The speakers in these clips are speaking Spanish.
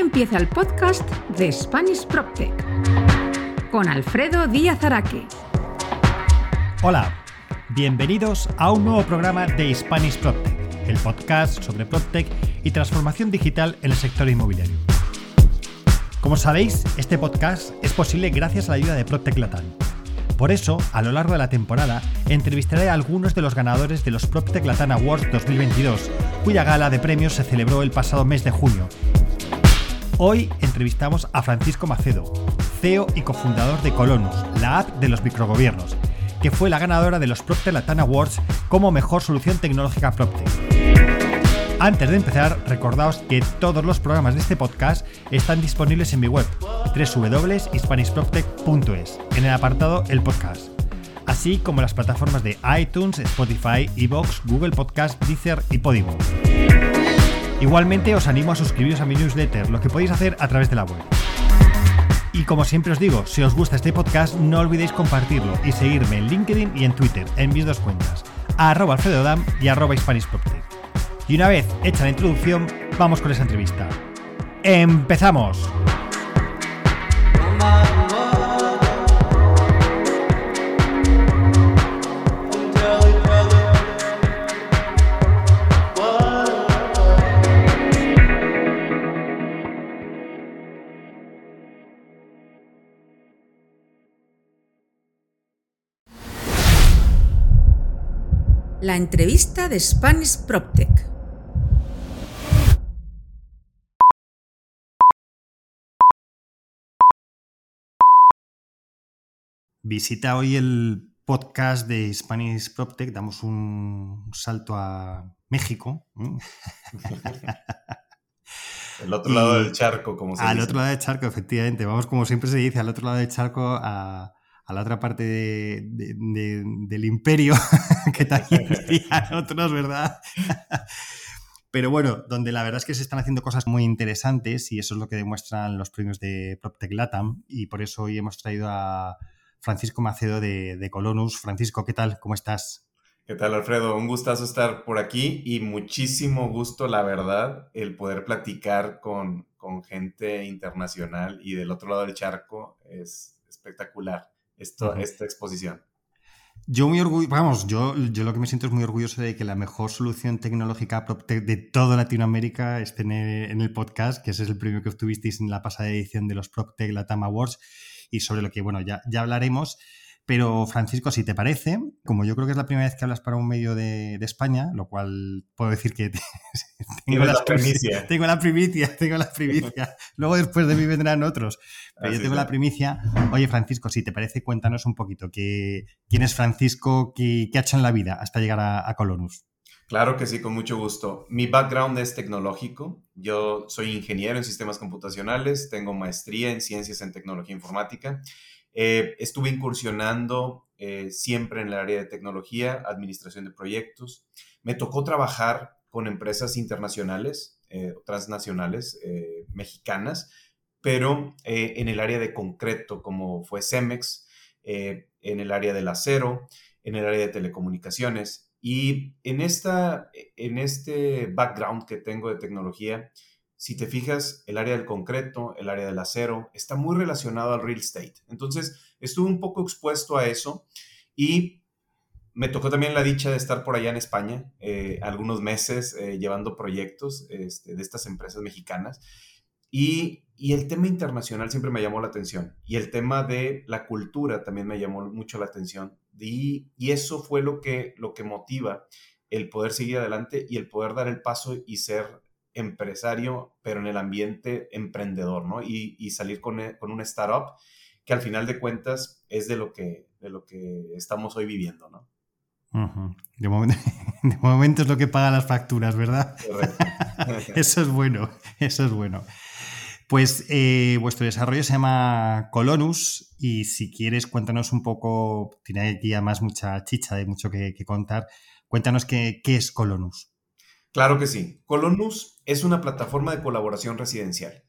empieza el podcast de Spanish PropTech con Alfredo Díaz Araque. Hola, bienvenidos a un nuevo programa de Spanish PropTech, el podcast sobre PropTech y transformación digital en el sector inmobiliario. Como sabéis, este podcast es posible gracias a la ayuda de PropTech Latam. Por eso, a lo largo de la temporada, entrevistaré a algunos de los ganadores de los PropTech Latam Awards 2022, cuya gala de premios se celebró el pasado mes de junio. Hoy entrevistamos a Francisco Macedo, CEO y cofundador de Colonus, la app de los microgobiernos, que fue la ganadora de los PropTech Latam Awards como mejor solución tecnológica PropTech. Antes de empezar, recordaos que todos los programas de este podcast están disponibles en mi web, www.hispanishproptech.es, en el apartado El Podcast, así como las plataformas de iTunes, Spotify, Evox, Google Podcast, Deezer y Podimo. Igualmente os animo a suscribiros a mi newsletter, lo que podéis hacer a través de la web. Y como siempre os digo, si os gusta este podcast, no olvidéis compartirlo y seguirme en LinkedIn y en Twitter, en mis dos cuentas, a arroba alfredodam y arroba hispanishproptech. Y una vez hecha la introducción, vamos con esa entrevista. ¡Empezamos! La entrevista de Spanish PropTech. Visita hoy el podcast de Spanish PropTech. Damos un salto a México. El otro lado del charco, como se Al dice. otro lado del charco, efectivamente. Vamos, como siempre se dice, al otro lado del charco, a, a la otra parte de- de- de- del imperio, que también decían otros, ¿verdad? Pero bueno, donde la verdad es que se están haciendo cosas muy interesantes y eso es lo que demuestran los premios de PropTech Latam y por eso hoy hemos traído a Francisco Macedo de, de Colonus. Francisco, ¿qué tal? ¿Cómo estás? ¿Qué tal, Alfredo? Un gustazo estar por aquí y muchísimo gusto, la verdad, el poder platicar con, con gente internacional y del otro lado del charco es espectacular esto, esta exposición. Yo muy orgulloso, vamos, yo, yo lo que me siento es muy orgulloso de que la mejor solución tecnológica de toda Latinoamérica esté en el, en el podcast, que ese es el premio que obtuvisteis en la pasada edición de los PropTech Latam Awards y sobre lo que, bueno, ya, ya hablaremos. Pero Francisco, si te parece, como yo creo que es la primera vez que hablas para un medio de, de España, lo cual puedo decir que tengo la primicia. Tengo la primicia, tengo la primicia. Luego después de mí vendrán otros. Pero yo Así tengo la primicia. Oye, Francisco, si te parece, cuéntanos un poquito qué, quién es Francisco, qué, qué ha hecho en la vida hasta llegar a, a Colonus. Claro que sí, con mucho gusto. Mi background es tecnológico. Yo soy ingeniero en sistemas computacionales, tengo maestría en ciencias en tecnología informática. Eh, estuve incursionando eh, siempre en el área de tecnología, administración de proyectos. Me tocó trabajar con empresas internacionales, eh, transnacionales, mexicanas, pero en el área de concreto, como fue Cemex, en el área del acero, en el área de telecomunicaciones. Y en, esta, en este background que tengo de tecnología, si te fijas, el área del concreto, el área del acero, está muy relacionado al real estate. Entonces, estuve un poco expuesto a eso y me tocó también la dicha de estar por allá en España eh, algunos meses eh, llevando proyectos este, de estas empresas mexicanas. Y, y, el tema internacional siempre me llamó la atención. Y el tema de la cultura también me llamó mucho la atención. Y, y eso fue lo que, lo que motiva el poder seguir adelante y el poder dar el paso y ser empresario, pero en el ambiente emprendedor, ¿no? Y, y salir con, con una startup que al final de cuentas es de lo que, de lo que estamos hoy viviendo, ¿no? Uh -huh. de, momento, de, momento, es lo que paga las facturas, ¿verdad? eso es bueno, eso es bueno. Pues eh, vuestro desarrollo se llama Colonus y si quieres cuéntanos un poco, tiene aquí además mucha chicha, hay mucho que, que contar, cuéntanos qué, qué, es Colonus. Claro que sí. Colonus es una plataforma de colaboración residencial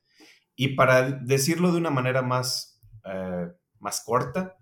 y para decirlo de una manera más, eh, más corta,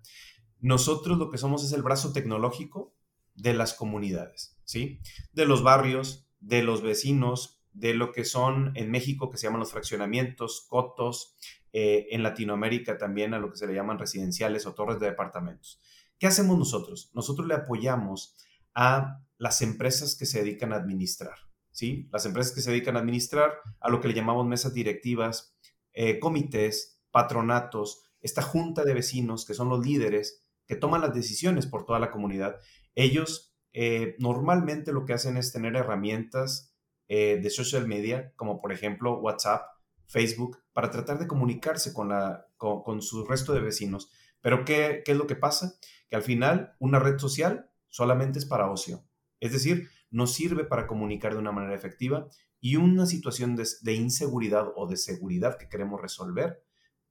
nosotros lo que somos es el brazo tecnológico de las comunidades, ¿sí? De los barrios, de los vecinos, de lo que son en México, que se llaman los fraccionamientos, cotos, eh, en Latinoamérica también a lo que se le llaman residenciales o torres de departamentos. ¿Qué hacemos nosotros? Nosotros le apoyamos a las empresas que se dedican a administrar, ¿sí? Las empresas que se dedican a administrar a lo que le llamamos mesas directivas, eh, comités, patronatos, esta junta de vecinos que son los líderes que toman las decisiones por toda la comunidad. Ellos eh, normalmente lo que hacen es tener herramientas eh, de social media, como por ejemplo WhatsApp, Facebook, para tratar de comunicarse con, la, con, su resto de vecinos. Pero ¿qué, ¿qué es lo que pasa? Que al final una red social solamente es para ocio. Es decir, no sirve para comunicar de una manera efectiva y una situación de, inseguridad o de seguridad que queremos resolver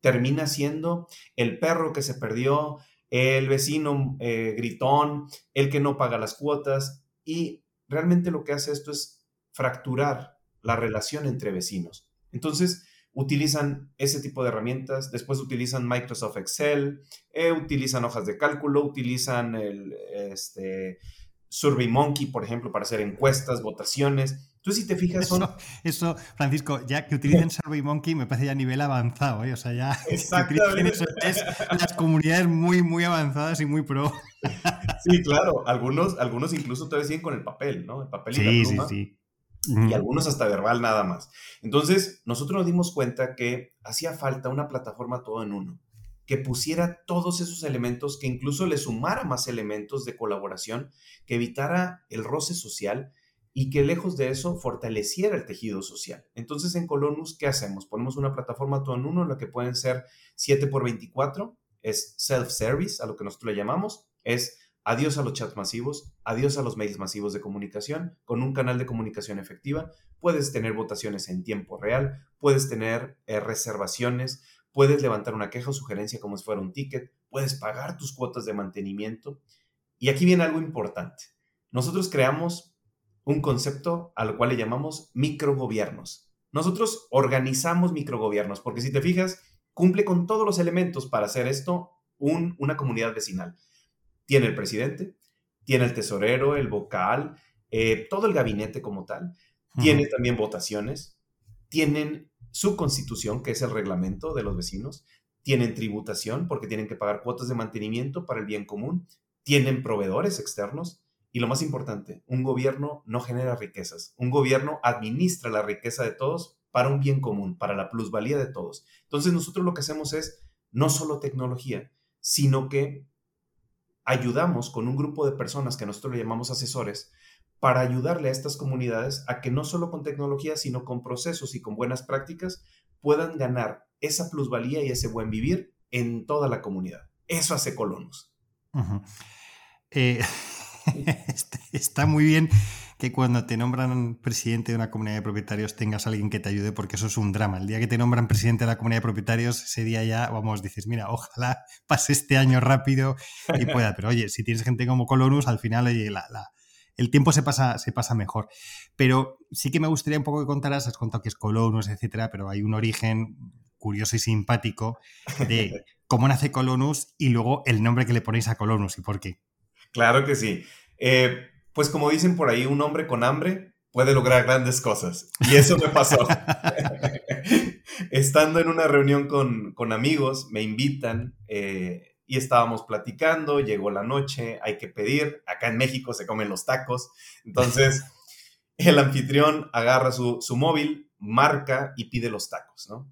termina siendo el perro que se perdió, el vecino eh, gritón, el que no paga las cuotas y realmente lo que hace esto es fracturar la relación entre vecinos. Entonces, utilizan ese tipo de herramientas, después utilizan Microsoft Excel, eh, utilizan hojas de cálculo, utilizan el este, SurveyMonkey, por ejemplo, para hacer encuestas, votaciones. Entonces, si te fijas, son... Eso, Francisco, ya que utilicen SurveyMonkey me parece ya a nivel avanzado, ¿eh? O sea, ya Exactamente. Eso es las comunidades muy, muy avanzadas y muy pro. Sí, claro. Algunos, algunos incluso todavía siguen con el papel, ¿no? El papel y la pluma. Sí, sí y algunos hasta verbal nada más. Entonces, nosotros nos dimos cuenta que hacía falta una plataforma todo en uno, que pusiera todos esos elementos, que incluso le sumara más elementos de colaboración, que evitara el roce social y que lejos de eso fortaleciera el tejido social. Entonces, en Colonus, ¿qué hacemos? Ponemos una plataforma todo en uno, en la que pueden ser 7 por 24, es self-service, a lo que nosotros le llamamos, es Adiós a los chats masivos, adiós a los mails masivos de comunicación. Con un canal de comunicación efectiva puedes tener votaciones en tiempo real, puedes tener eh, reservaciones, puedes levantar una queja o sugerencia como si fuera un ticket, puedes pagar tus cuotas de mantenimiento. Y aquí viene algo importante. Nosotros creamos un concepto al cual le llamamos microgobiernos. Nosotros organizamos microgobiernos porque si te fijas, cumple con todos los elementos para hacer esto una comunidad vecinal tiene el presidente, tiene el tesorero, el vocal, eh, todo el gabinete como tal, tiene también votaciones, tienen su constitución, que es el reglamento de los vecinos, tienen tributación porque tienen que pagar cuotas de mantenimiento para el bien común, tienen proveedores externos y lo más importante, un gobierno no genera riquezas, un gobierno administra la riqueza de todos para un bien común, para la plusvalía de todos. Entonces nosotros lo que hacemos es no solo tecnología, sino que ayudamos con un grupo de personas que nosotros le llamamos asesores para ayudarle a estas comunidades a que no solo con tecnología, sino con procesos y con buenas prácticas puedan ganar esa plusvalía y ese buen vivir en toda la comunidad. Eso hace Colonos. Eh, está muy bien que cuando te nombran presidente de una comunidad de propietarios tengas a alguien que te ayude, porque eso es un drama. El día que te nombran presidente de la comunidad de propietarios, ese día ya, vamos, dices, mira, ojalá pase este año rápido y pueda. Pero oye, si tienes gente como Colonus, al final, el tiempo se pasa, se pasa mejor. Pero sí que me gustaría un poco que contaras, has contado que es Colonus, etcétera, pero hay un origen curioso y simpático de cómo nace Colonus y luego el nombre que le ponéis a Colonus y por qué. Claro que sí. Eh, pues como dicen por ahí, un hombre con hambre puede lograr grandes cosas. Y eso me pasó. Estando en una reunión con, amigos, me invitan eh, y estábamos platicando, llegó la noche, hay que pedir, acá en México se comen los tacos, entonces el anfitrión agarra su, móvil, marca y pide los tacos, ¿no?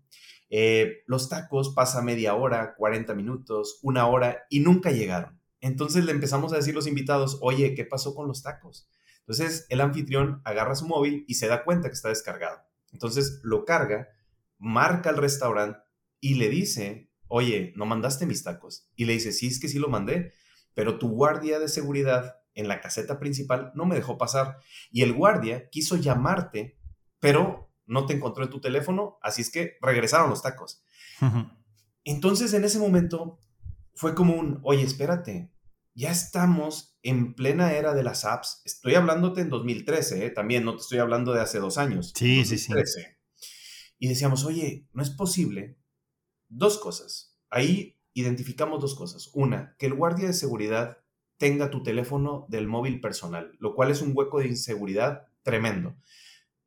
Eh, los tacos pasa media hora, 40 minutos, una hora y nunca llegaron. Entonces le empezamos a decir los invitados, oye, ¿qué pasó con los tacos? Entonces el anfitrión agarra su móvil y se da cuenta que está descargado. Entonces lo carga, marca al restaurante y le dice, oye, ¿no mandaste mis tacos? Y le dice, sí, es que sí lo mandé, pero tu guardia de seguridad en la caseta principal no me dejó pasar. Y el guardia quiso llamarte, pero no te encontró en tu teléfono, así es que regresaron los tacos. Entonces en ese momento fue como un, oye, espérate, ya estamos en plena era de las apps. Estoy hablándote en 2013, ¿eh? también no te estoy hablando de hace dos años. Sí, sí, sí. Y decíamos, oye, no es posible. Dos cosas. Ahí identificamos dos cosas. Una, que el guardia de seguridad tenga tu teléfono del móvil personal, lo cual es un hueco de inseguridad tremendo.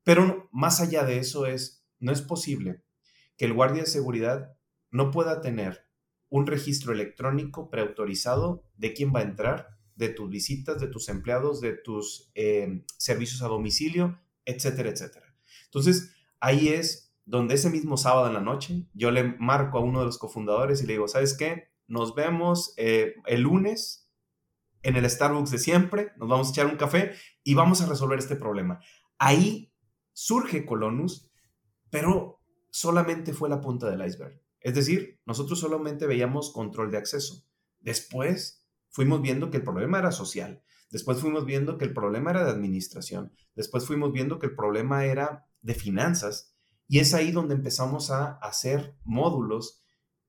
Pero más allá de eso es, no es posible que el guardia de seguridad no pueda tener un registro electrónico preautorizado de quién va a entrar, de tus visitas, de tus empleados, de tus eh, servicios a domicilio, etcétera, etcétera. Entonces, ahí es donde ese mismo sábado en la noche yo le marco a uno de los cofundadores y le digo, ¿sabes qué? Nos vemos eh, el lunes en el Starbucks de siempre, nos vamos a echar un café y vamos a resolver este problema. Ahí surge Colonus, pero solamente fue la punta del iceberg. Es decir, nosotros solamente veíamos control de acceso. Después fuimos viendo que el problema era social. Después fuimos viendo que el problema era de administración. Después fuimos viendo que el problema era de finanzas. Y es ahí donde empezamos a hacer módulos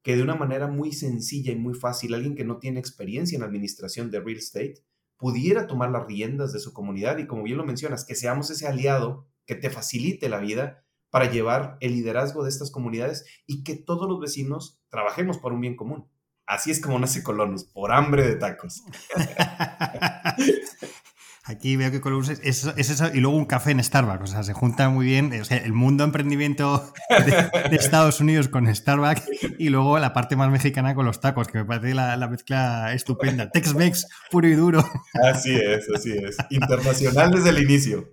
que de una manera muy sencilla y muy fácil, alguien que no tiene experiencia en administración de real estate pudiera tomar las riendas de su comunidad y como bien lo mencionas, que seamos ese aliado que te facilite la vida para llevar el liderazgo de estas comunidades y que todos los vecinos trabajemos por un bien común. Así es como nace Colonus, por hambre de tacos. Aquí veo que Columns es, eso y luego un café en Starbucks. O sea, se junta muy bien el mundo emprendimiento de, Estados Unidos con Starbucks y luego la parte más mexicana con los tacos, que me parece la, mezcla estupenda. Tex-Mex puro y duro. Así es, así es. Internacional desde el inicio.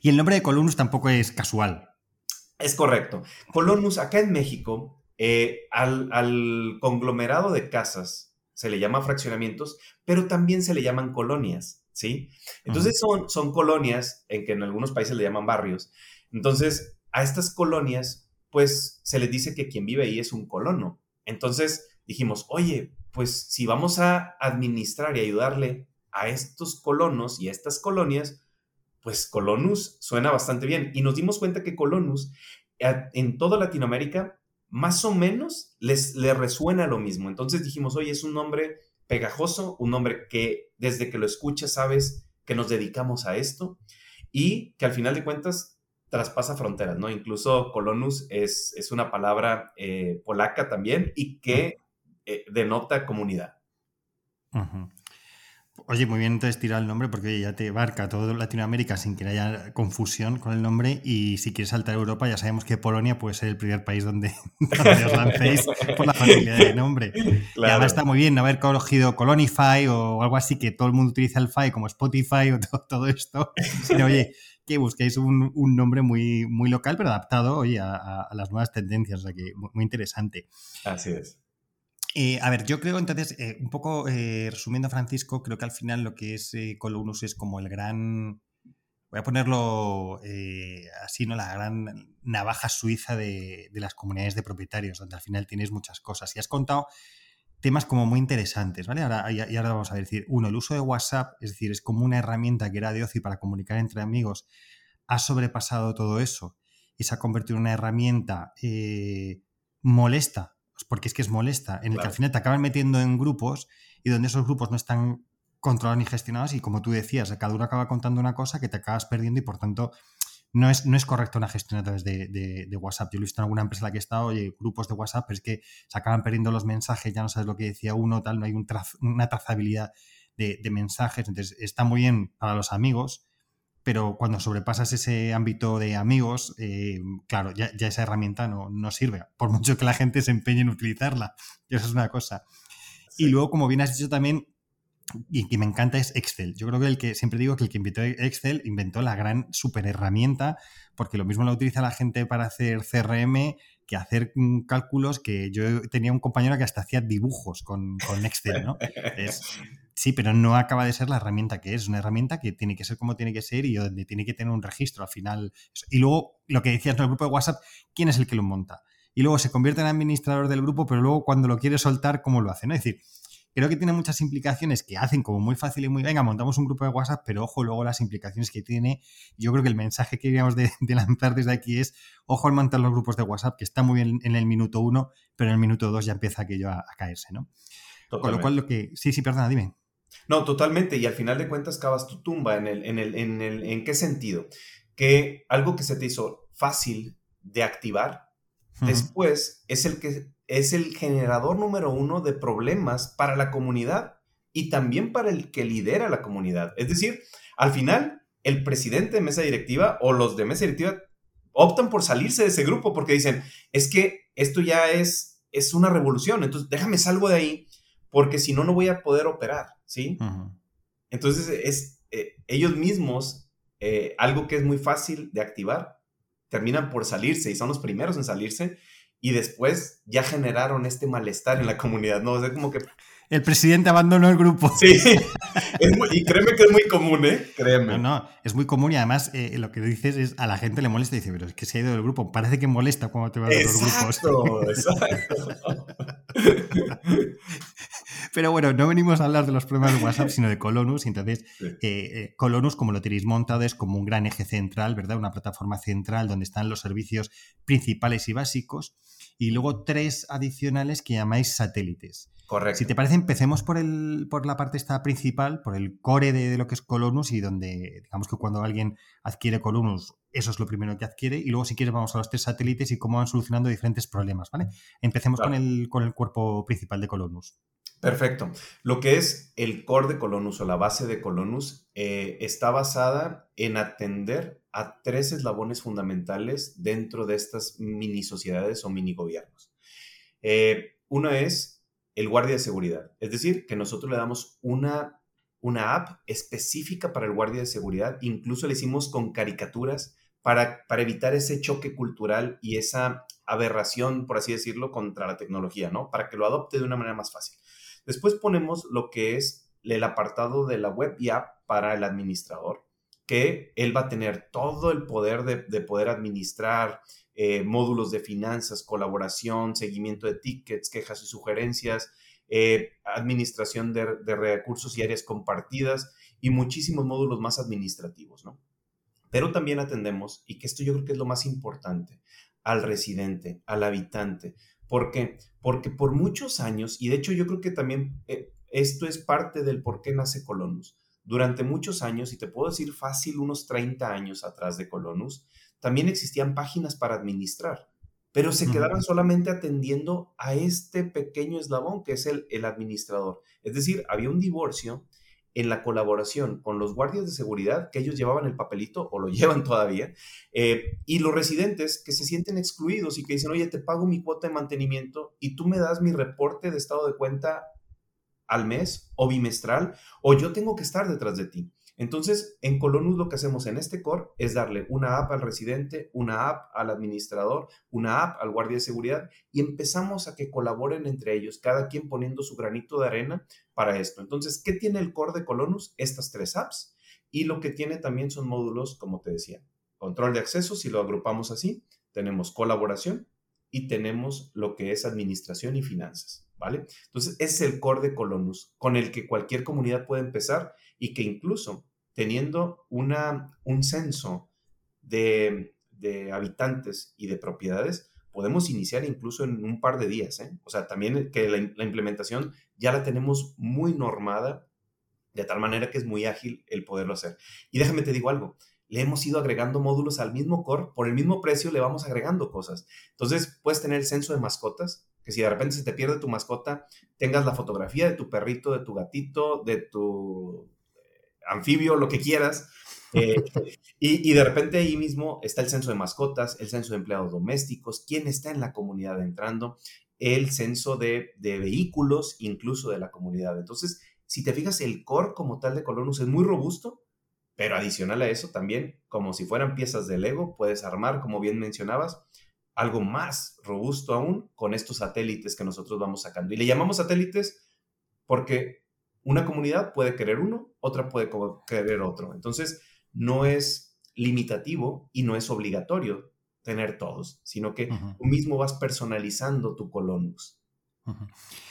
Y el nombre de Columns tampoco es casual. Es correcto. Columns, acá en México, eh, al, al conglomerado de casas se le llama fraccionamientos, pero también se le llaman colonias. ¿Sí? Entonces son, son colonias en que en algunos países le llaman barrios. Entonces, a estas colonias, pues se les dice que quien vive ahí es un colono. Entonces dijimos, oye, pues si vamos a administrar y ayudarle a estos colonos y a estas colonias, pues colonus suena bastante bien. Y nos dimos cuenta que colonus en toda Latinoamérica más o menos les, les resuena lo mismo. Entonces dijimos, oye, es un nombre pegajoso, un nombre que desde que lo escuchas sabes que nos dedicamos a esto y que al final de cuentas traspasa fronteras, ¿no? Incluso colonus es, es una palabra eh, polaca también y que eh, denota comunidad. Oye, muy bien entonces tirar el nombre porque ya te abarca todo Latinoamérica sin que haya confusión con el nombre y si quieres saltar a Europa ya sabemos que Polonia puede ser el primer país donde, os lancéis por la familia de nombre. Y además está muy bien haber cogido Colonify o algo así que todo el mundo utiliza el FI como Spotify o todo, esto. Pero oye, que busquéis un, nombre muy, muy local pero adaptado oye, a, a, las nuevas tendencias, o sea que muy interesante. Así es. Eh, a ver, yo creo entonces, eh, un poco eh, resumiendo, Francisco, creo que al final lo que es Colonus es como el gran, voy a ponerlo así, ¿no? La gran navaja suiza de, las comunidades de propietarios, donde al final tienes muchas cosas. Y has contado temas como muy interesantes, ¿vale? Ahora, y ahora vamos a decir, uno, el uso de WhatsApp, es decir, es como una herramienta que era de ocio para comunicar entre amigos, ha sobrepasado todo eso y se ha convertido en una herramienta molesta porque es que es molesta, en el que al final te acaban metiendo en grupos y donde esos grupos no están controlados ni gestionados y como tú decías, cada uno acaba contando una cosa que te acabas perdiendo y por tanto no es, no es correcto una gestión a través de, WhatsApp. Yo lo he visto en alguna empresa en la que he estado, oye, grupos de WhatsApp, pero es que se acaban perdiendo los mensajes, ya no sabes lo que decía uno, tal, no hay una trazabilidad de, de, mensajes. Entonces, está muy bien para los amigos, pero cuando sobrepasas ese ámbito de amigos, eh, claro, ya, esa herramienta no, no, sirve, por mucho que la gente se empeñe en utilizarla. Y eso es una cosa. Y luego, como bien has dicho también, y que me encanta es Excel. Yo creo que el que siempre digo que el que inventó Excel inventó la gran super herramienta, porque lo mismo la utiliza la gente para hacer CRM que hacer mm, cálculos que yo tenía un compañero que hasta hacía dibujos con, con Excel, ¿no? Es, Sí, pero no acaba de ser la herramienta que es. Es una herramienta que tiene que ser como tiene que ser y donde tiene que tener un registro al final. Y luego, lo que decías en el grupo de WhatsApp, ¿quién es el que lo monta? Y luego se convierte en administrador del grupo, pero luego cuando lo quiere soltar, ¿cómo lo hace? ¿no? Es decir, creo que tiene muchas implicaciones que hacen como muy fácil y muy, venga, montamos un grupo de WhatsApp, pero ojo luego las implicaciones que tiene. Yo creo que el mensaje que queríamos de, lanzar desde aquí es, ojo al montar los grupos de WhatsApp, que está muy bien en el minuto uno, pero en el minuto dos ya empieza aquello a, a caerse, ¿no? Con lo cual, lo que... Sí, sí, perdona, dime. No, totalmente. Y al final de cuentas cavas tu tumba. ¿En, el, en, el, en, el, ¿En qué sentido? Que algo que se te hizo fácil de activar, después es el que es el generador número uno de problemas para la comunidad y también para el que lidera la comunidad. Es decir, al final, el presidente de mesa directiva o los de mesa directiva optan por salirse de ese grupo porque dicen, es que esto ya es, es una revolución, entonces déjame salgo de ahí porque si no, no voy a poder operar, ¿sí? Entonces, es eh, ellos mismos, eh, algo que es muy fácil de activar, terminan por salirse y son los primeros en salirse y después ya generaron este malestar en la comunidad, ¿no? O como que el presidente abandonó el grupo. Sí, y créeme que es muy común, ¿eh? Créeme. No, no, es muy común y además eh, lo que dices es a la gente le molesta y dice, pero es que se ha ido del grupo. Parece que molesta cuando te vas de los grupos. Exacto. Pero bueno, no venimos a hablar de los problemas de WhatsApp, sino de Colonus. Entonces, eh, eh, Colonus, como lo tenéis montado, es como un gran eje central, ¿verdad? Una plataforma central donde están los servicios principales y básicos. Y luego tres adicionales que llamáis satélites. Correcto. Si te parece, empecemos por, el, por la parte esta principal, por el core de, lo que es Colonus y donde, digamos que cuando alguien adquiere Colonus, eso es lo primero que adquiere. Y luego, si quieres, vamos a los tres satélites y cómo van solucionando diferentes problemas, ¿vale? Empecemos con, el, con el cuerpo principal de Colonus. Perfecto. Lo que es el core de Colonus o la base de Colonus eh, está basada en atender a tres eslabones fundamentales dentro de estas mini sociedades o mini gobiernos. Eh, uno es el guardia de seguridad. Es decir, que nosotros le damos una, una app específica para el guardia de seguridad. Incluso le hicimos con caricaturas para, para evitar ese choque cultural y esa aberración, por así decirlo, contra la tecnología, ¿no? Para que lo adopte de una manera más fácil. Después ponemos lo que es el apartado de la web y app para el administrador, que él va a tener todo el poder de, de poder administrar eh, módulos de finanzas, colaboración, seguimiento de tickets, quejas y sugerencias, eh, administración de, recursos y áreas compartidas y muchísimos módulos más administrativos, ¿no? Pero también atendemos, y que esto yo creo que es lo más importante, al residente, al habitante. ¿Por qué? Porque por muchos años, y de hecho yo creo que también eh, esto es parte del por qué nace Colonus. Durante muchos años, y te puedo decir fácil unos 30 años atrás de Colonus, también existían páginas para administrar, pero se quedaban solamente atendiendo a este pequeño eslabón que es el, el administrador. Es decir, había un divorcio en la colaboración con los guardias de seguridad, que ellos llevaban el papelito o lo llevan todavía, eh, y los residentes que se sienten excluidos y que dicen, oye, te pago mi cuota de mantenimiento y tú me das mi reporte de estado de cuenta al mes o bimestral, o yo tengo que estar detrás de ti. Entonces, en Colonus lo que hacemos en este core es darle una app al residente, una app al administrador, una app al guardia de seguridad y empezamos a que colaboren entre ellos, cada quien poniendo su granito de arena para esto. Entonces, ¿qué tiene el core de Colonus? Estas tres apps y lo que tiene también son módulos, como te decía, control de acceso, si lo agrupamos así, tenemos colaboración y tenemos lo que es administración y finanzas, ¿vale? Entonces, es el core de Colonus con el que cualquier comunidad puede empezar y que incluso teniendo una, un censo de, habitantes y de propiedades, podemos iniciar incluso en un par de días. ¿eh? O sea, también que la, implementación ya la tenemos muy normada, de tal manera que es muy ágil el poderlo hacer. Y déjame te digo algo, le hemos ido agregando módulos al mismo core, por el mismo precio le vamos agregando cosas. Entonces, puedes tener el censo de mascotas, que si de repente se te pierde tu mascota, tengas la fotografía de tu perrito, de tu gatito, de tu anfibio, lo que quieras. Eh, y, de repente ahí mismo está el censo de mascotas, el censo de empleados domésticos, quién está en la comunidad entrando, el censo de, vehículos, incluso de la comunidad. Entonces, si te fijas, el core como tal de Colonus es muy robusto, pero adicional a eso también, como si fueran piezas de Lego, puedes armar, como bien mencionabas, algo más robusto aún con estos satélites que nosotros vamos sacando. Y le llamamos satélites porque una comunidad puede querer uno, otra puede querer otro. Entonces, no es limitativo y no es obligatorio tener todos, sino que tú mismo vas personalizando tu colonus.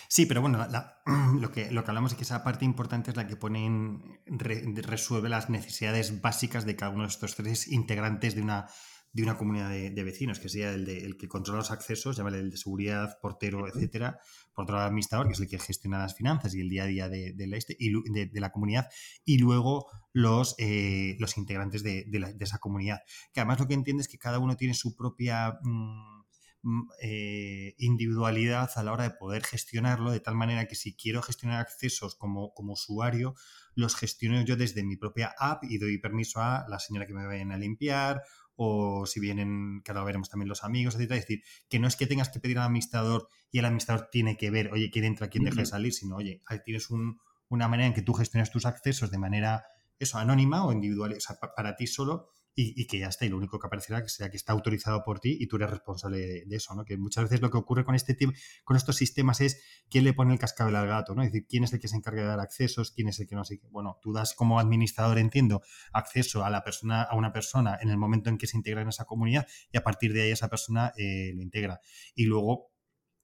Sí, pero bueno, lo, que, lo que hablamos es que esa parte importante es la que pone resuelve las necesidades básicas de cada uno de estos tres integrantes de una, de una comunidad de, vecinos, que sería el, de, el que controla los accesos, llámale el de seguridad, portero, etcétera, por otro lado, el administrador, que es el que gestiona las finanzas y el día a día de, la, este, de, la comunidad, y luego los, eh, los integrantes de, esa comunidad. Que además lo que entiende es que cada uno tiene su propia. Mm, mm, eh, individualidad a la hora de poder gestionarlo, de tal manera que si quiero gestionar accesos como, como usuario, los gestiono yo desde mi propia app y doy permiso a la señora que me vayan a limpiar o si vienen, que ahora veremos también los amigos, etc. Es decir, que no es que tengas que pedir al administrador y el administrador tiene que ver, oye, quién entra, quién deja de salir, sino, oye, ahí tienes una manera en que tú gestionas tus accesos de manera, eso, anónima o individual, o sea, para ti solo y, que ya está, y lo único que aparecerá sea que está autorizado por ti y tú eres responsable de, eso, ¿no? Que muchas veces lo que ocurre con este con estos sistemas es quién le pone el cascabel al gato, ¿no? Es decir, quién es el que se encarga de dar accesos, quién es el que no sé Bueno, tú das como administrador, entiendo, acceso a la persona, a una persona en el momento en que se integra en esa comunidad y a partir de ahí esa persona eh, lo integra. Y luego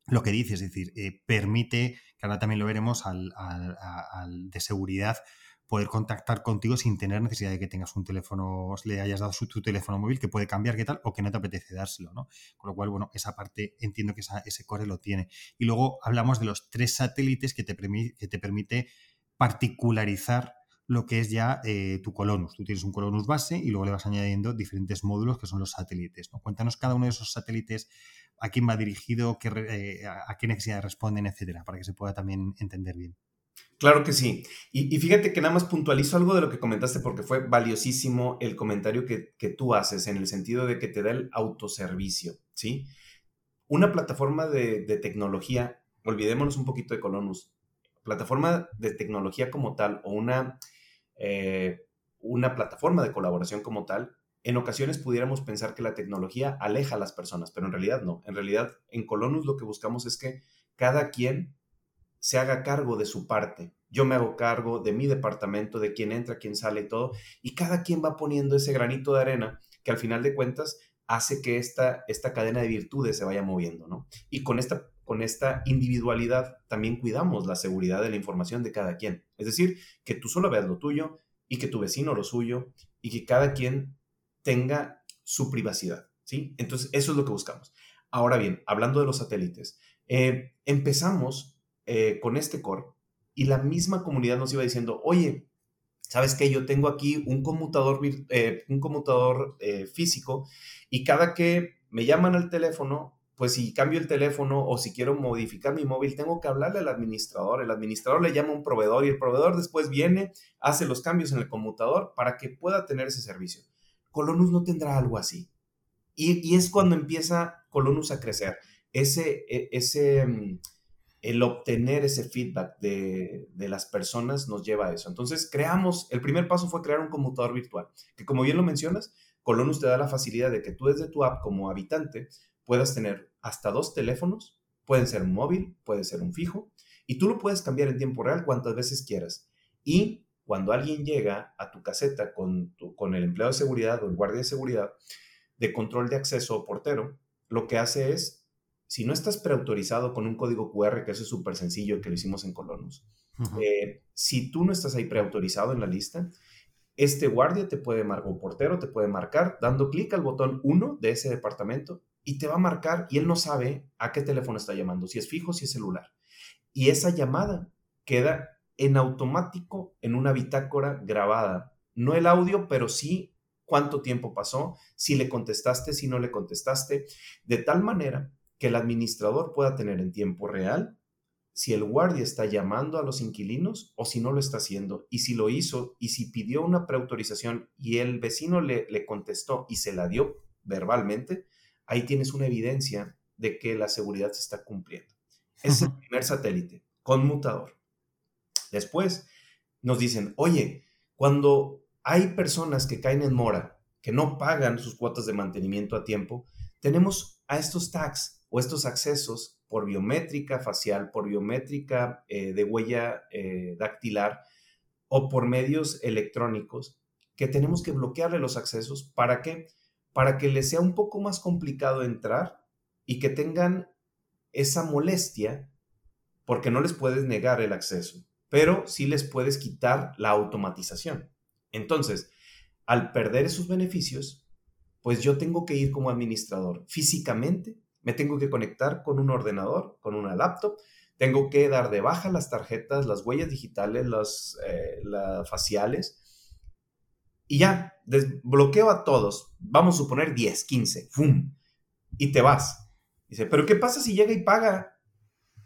lo que dices, es decir, eh, permite, que ahora también lo veremos, al, al de seguridad, poder contactar contigo sin tener necesidad de que tengas un teléfono, le hayas dado su, tu teléfono móvil que puede cambiar, qué tal, o que no te apetece dárselo, ¿no? Con lo cual, bueno, esa parte entiendo que ese core lo tiene. Y luego hablamos de los tres satélites que te, que te permite particularizar lo que es ya eh, tu Colonus. Tú tienes un Colonus base y luego le vas añadiendo diferentes módulos que son los satélites. ¿no? Cuéntanos cada uno de esos satélites a quién va dirigido, qué, eh, a qué necesidades responden, etcétera, para que se pueda también entender bien. Claro que sí. Y, fíjate que nada más puntualizo algo de lo que comentaste porque fue valiosísimo el comentario que, tú haces en el sentido de que te da el autoservicio, ¿sí? Una plataforma de, tecnología, olvidémonos un poquito de Colonus, plataforma de tecnología como tal o una, eh, una plataforma de colaboración como tal, en ocasiones pudiéramos pensar que la tecnología aleja a las personas, pero en realidad no. En realidad, en Colonus lo que buscamos es que cada quien se haga cargo de su parte. Yo me hago cargo de mi departamento, de quién entra, quién sale y todo. Y cada quien va poniendo ese granito de arena que al final de cuentas hace que esta, esta cadena de virtudes se vaya moviendo, ¿no? Y con esta, con esta individualidad también cuidamos la seguridad de la información de cada quien. Es decir, que tú solo veas lo tuyo y que tu vecino lo suyo y que cada quien tenga su privacidad, ¿sí? Entonces, eso es lo que buscamos. Ahora bien, hablando de los satélites, eh, empezamos eh, con este core y la misma comunidad nos iba diciendo, oye, ¿sabes qué? Yo tengo aquí un conmutador, eh, un conmutador eh, físico y cada que me llaman al teléfono, pues si cambio el teléfono o si quiero modificar mi móvil, tengo que hablarle al administrador. El administrador le llama a un proveedor y el proveedor después viene, hace los cambios en el conmutador para que pueda tener ese servicio. Colonus no tendrá algo así. Y, y es cuando empieza Colonus a crecer. Ese, e, ese, mm, el obtener ese feedback de, las personas nos lleva a eso. Entonces, creamos, el primer paso fue crear un conmutador virtual, que como bien lo mencionas, Colonus te da la facilidad de que tú desde tu app como habitante puedas tener hasta dos teléfonos, pueden ser un móvil, puede ser un fijo, y tú lo puedes cambiar en tiempo real cuantas veces quieras. Y cuando alguien llega a tu caseta con, con el empleado de seguridad o el guardia de seguridad de control de acceso o portero, lo que hace es si no estás preautorizado con un código QR, que eso es súper sencillo, que lo hicimos en Colonus, eh, si tú no estás ahí preautorizado en la lista, este guardia te puede marcar, o portero te puede marcar dando clic al botón 1 de ese departamento y te va a marcar y él no sabe a qué teléfono está llamando, si es fijo, si es celular. Y esa llamada queda en automático en una bitácora grabada. No el audio, pero sí cuánto tiempo pasó, si le contestaste, si no le contestaste, de tal manera que el administrador pueda tener en tiempo real si el guardia está llamando a los inquilinos o si no lo está haciendo. Y si lo hizo y si pidió una preautorización y el vecino le, le contestó y se la dio verbalmente, ahí tienes una evidencia de que la seguridad se está cumpliendo. Es el primer satélite, conmutador. Después nos dicen, oye, cuando hay personas que caen en mora, que no pagan sus cuotas de mantenimiento a tiempo, tenemos a estos tags o estos accesos por biométrica facial, por biométrica eh, de huella eh, dactilar o por medios electrónicos que tenemos que bloquearle los accesos. ¿Para qué? Para que les sea un poco más complicado entrar y que tengan esa molestia porque no les puedes negar el acceso, pero sí les puedes quitar la automatización. Entonces, al perder esos beneficios, pues yo tengo que ir como administrador físicamente me tengo que conectar con un ordenador, con una laptop, tengo que dar de baja las tarjetas, las huellas digitales, las, eh, faciales, y ya, desbloqueo a todos, vamos a suponer 10, 15, ¡fum! Y te vas. Dice, pero ¿qué pasa si llega y paga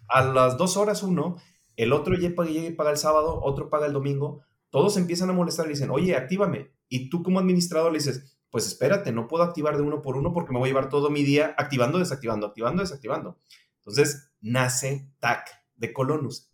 a las dos horas uno, el otro llega y paga el sábado, otro paga el domingo? Todos empiezan a molestar y dicen, oye, actívame. Y tú como administrador le dices, pues espérate, no puedo activar de uno por uno porque me voy a llevar todo mi día activando, desactivando, activando, desactivando. Entonces nace TAC de Colonus.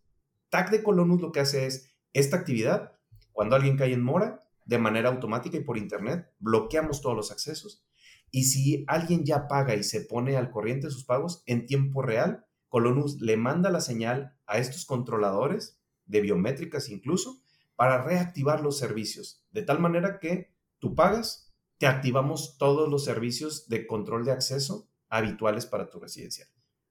TAC de Colonus lo que hace es esta actividad, cuando alguien cae en mora, de manera automática y por internet, bloqueamos todos los accesos. Y si alguien ya paga y se pone al corriente de sus pagos, en tiempo real, Colonus le manda la señal a estos controladores, de biométricas incluso, para reactivar los servicios, de tal manera que tú pagas, te activamos todos los servicios de control de acceso habituales para tu residencia.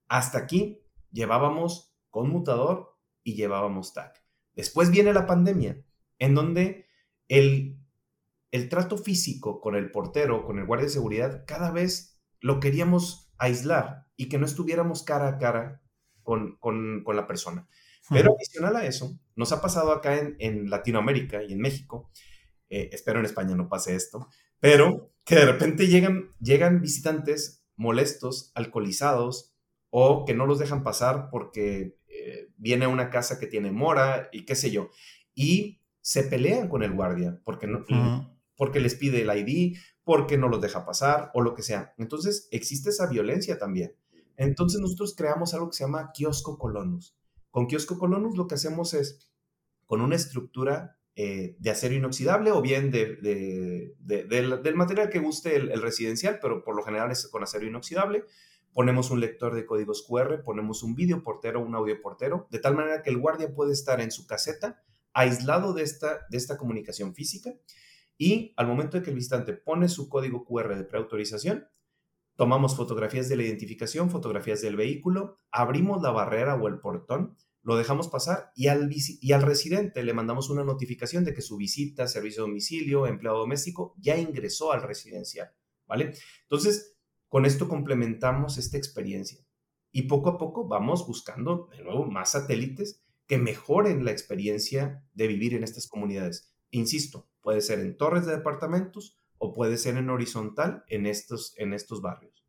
Hasta aquí llevábamos conmutador y llevábamos TAC. Después viene la pandemia, en donde el, el trato físico con el portero, con el guardia de seguridad, cada vez lo queríamos aislar y que no estuviéramos cara a cara con, con, con la persona. Pero adicional a eso, nos ha pasado acá en, en Latinoamérica y en México, eh, espero en España no pase esto, pero que de repente llegan, llegan visitantes molestos, alcoholizados, o que no los dejan pasar porque eh, viene a una casa que tiene mora y qué sé yo. Y se pelean con el guardia porque, no, porque les pide el ID, porque no los deja pasar o lo que sea. Entonces existe esa violencia también. Entonces nosotros creamos algo que se llama kiosco colonus. Con kiosco colonus lo que hacemos es, con una estructura eh, de acero inoxidable o bien de, del, material que guste el, el, residencial, pero por lo general es con acero inoxidable, ponemos un lector de códigos QR, ponemos un video portero, un audio portero, de tal manera que el guardia puede estar en su caseta aislado de esta, de esta comunicación física y al momento de que el visitante pone su código QR de preautorización, tomamos fotografías de la identificación, fotografías del vehículo, abrimos la barrera o el portón, lo dejamos pasar y al, y al residente le mandamos una notificación de que su visita, servicio de domicilio, empleado doméstico ya ingresó al residencial, ¿vale? Entonces, con esto complementamos esta experiencia y poco a poco vamos buscando de nuevo más satélites que mejoren la experiencia de vivir en estas comunidades. Insisto, puede ser en torres de departamentos o puede ser en horizontal en estos, en estos barrios.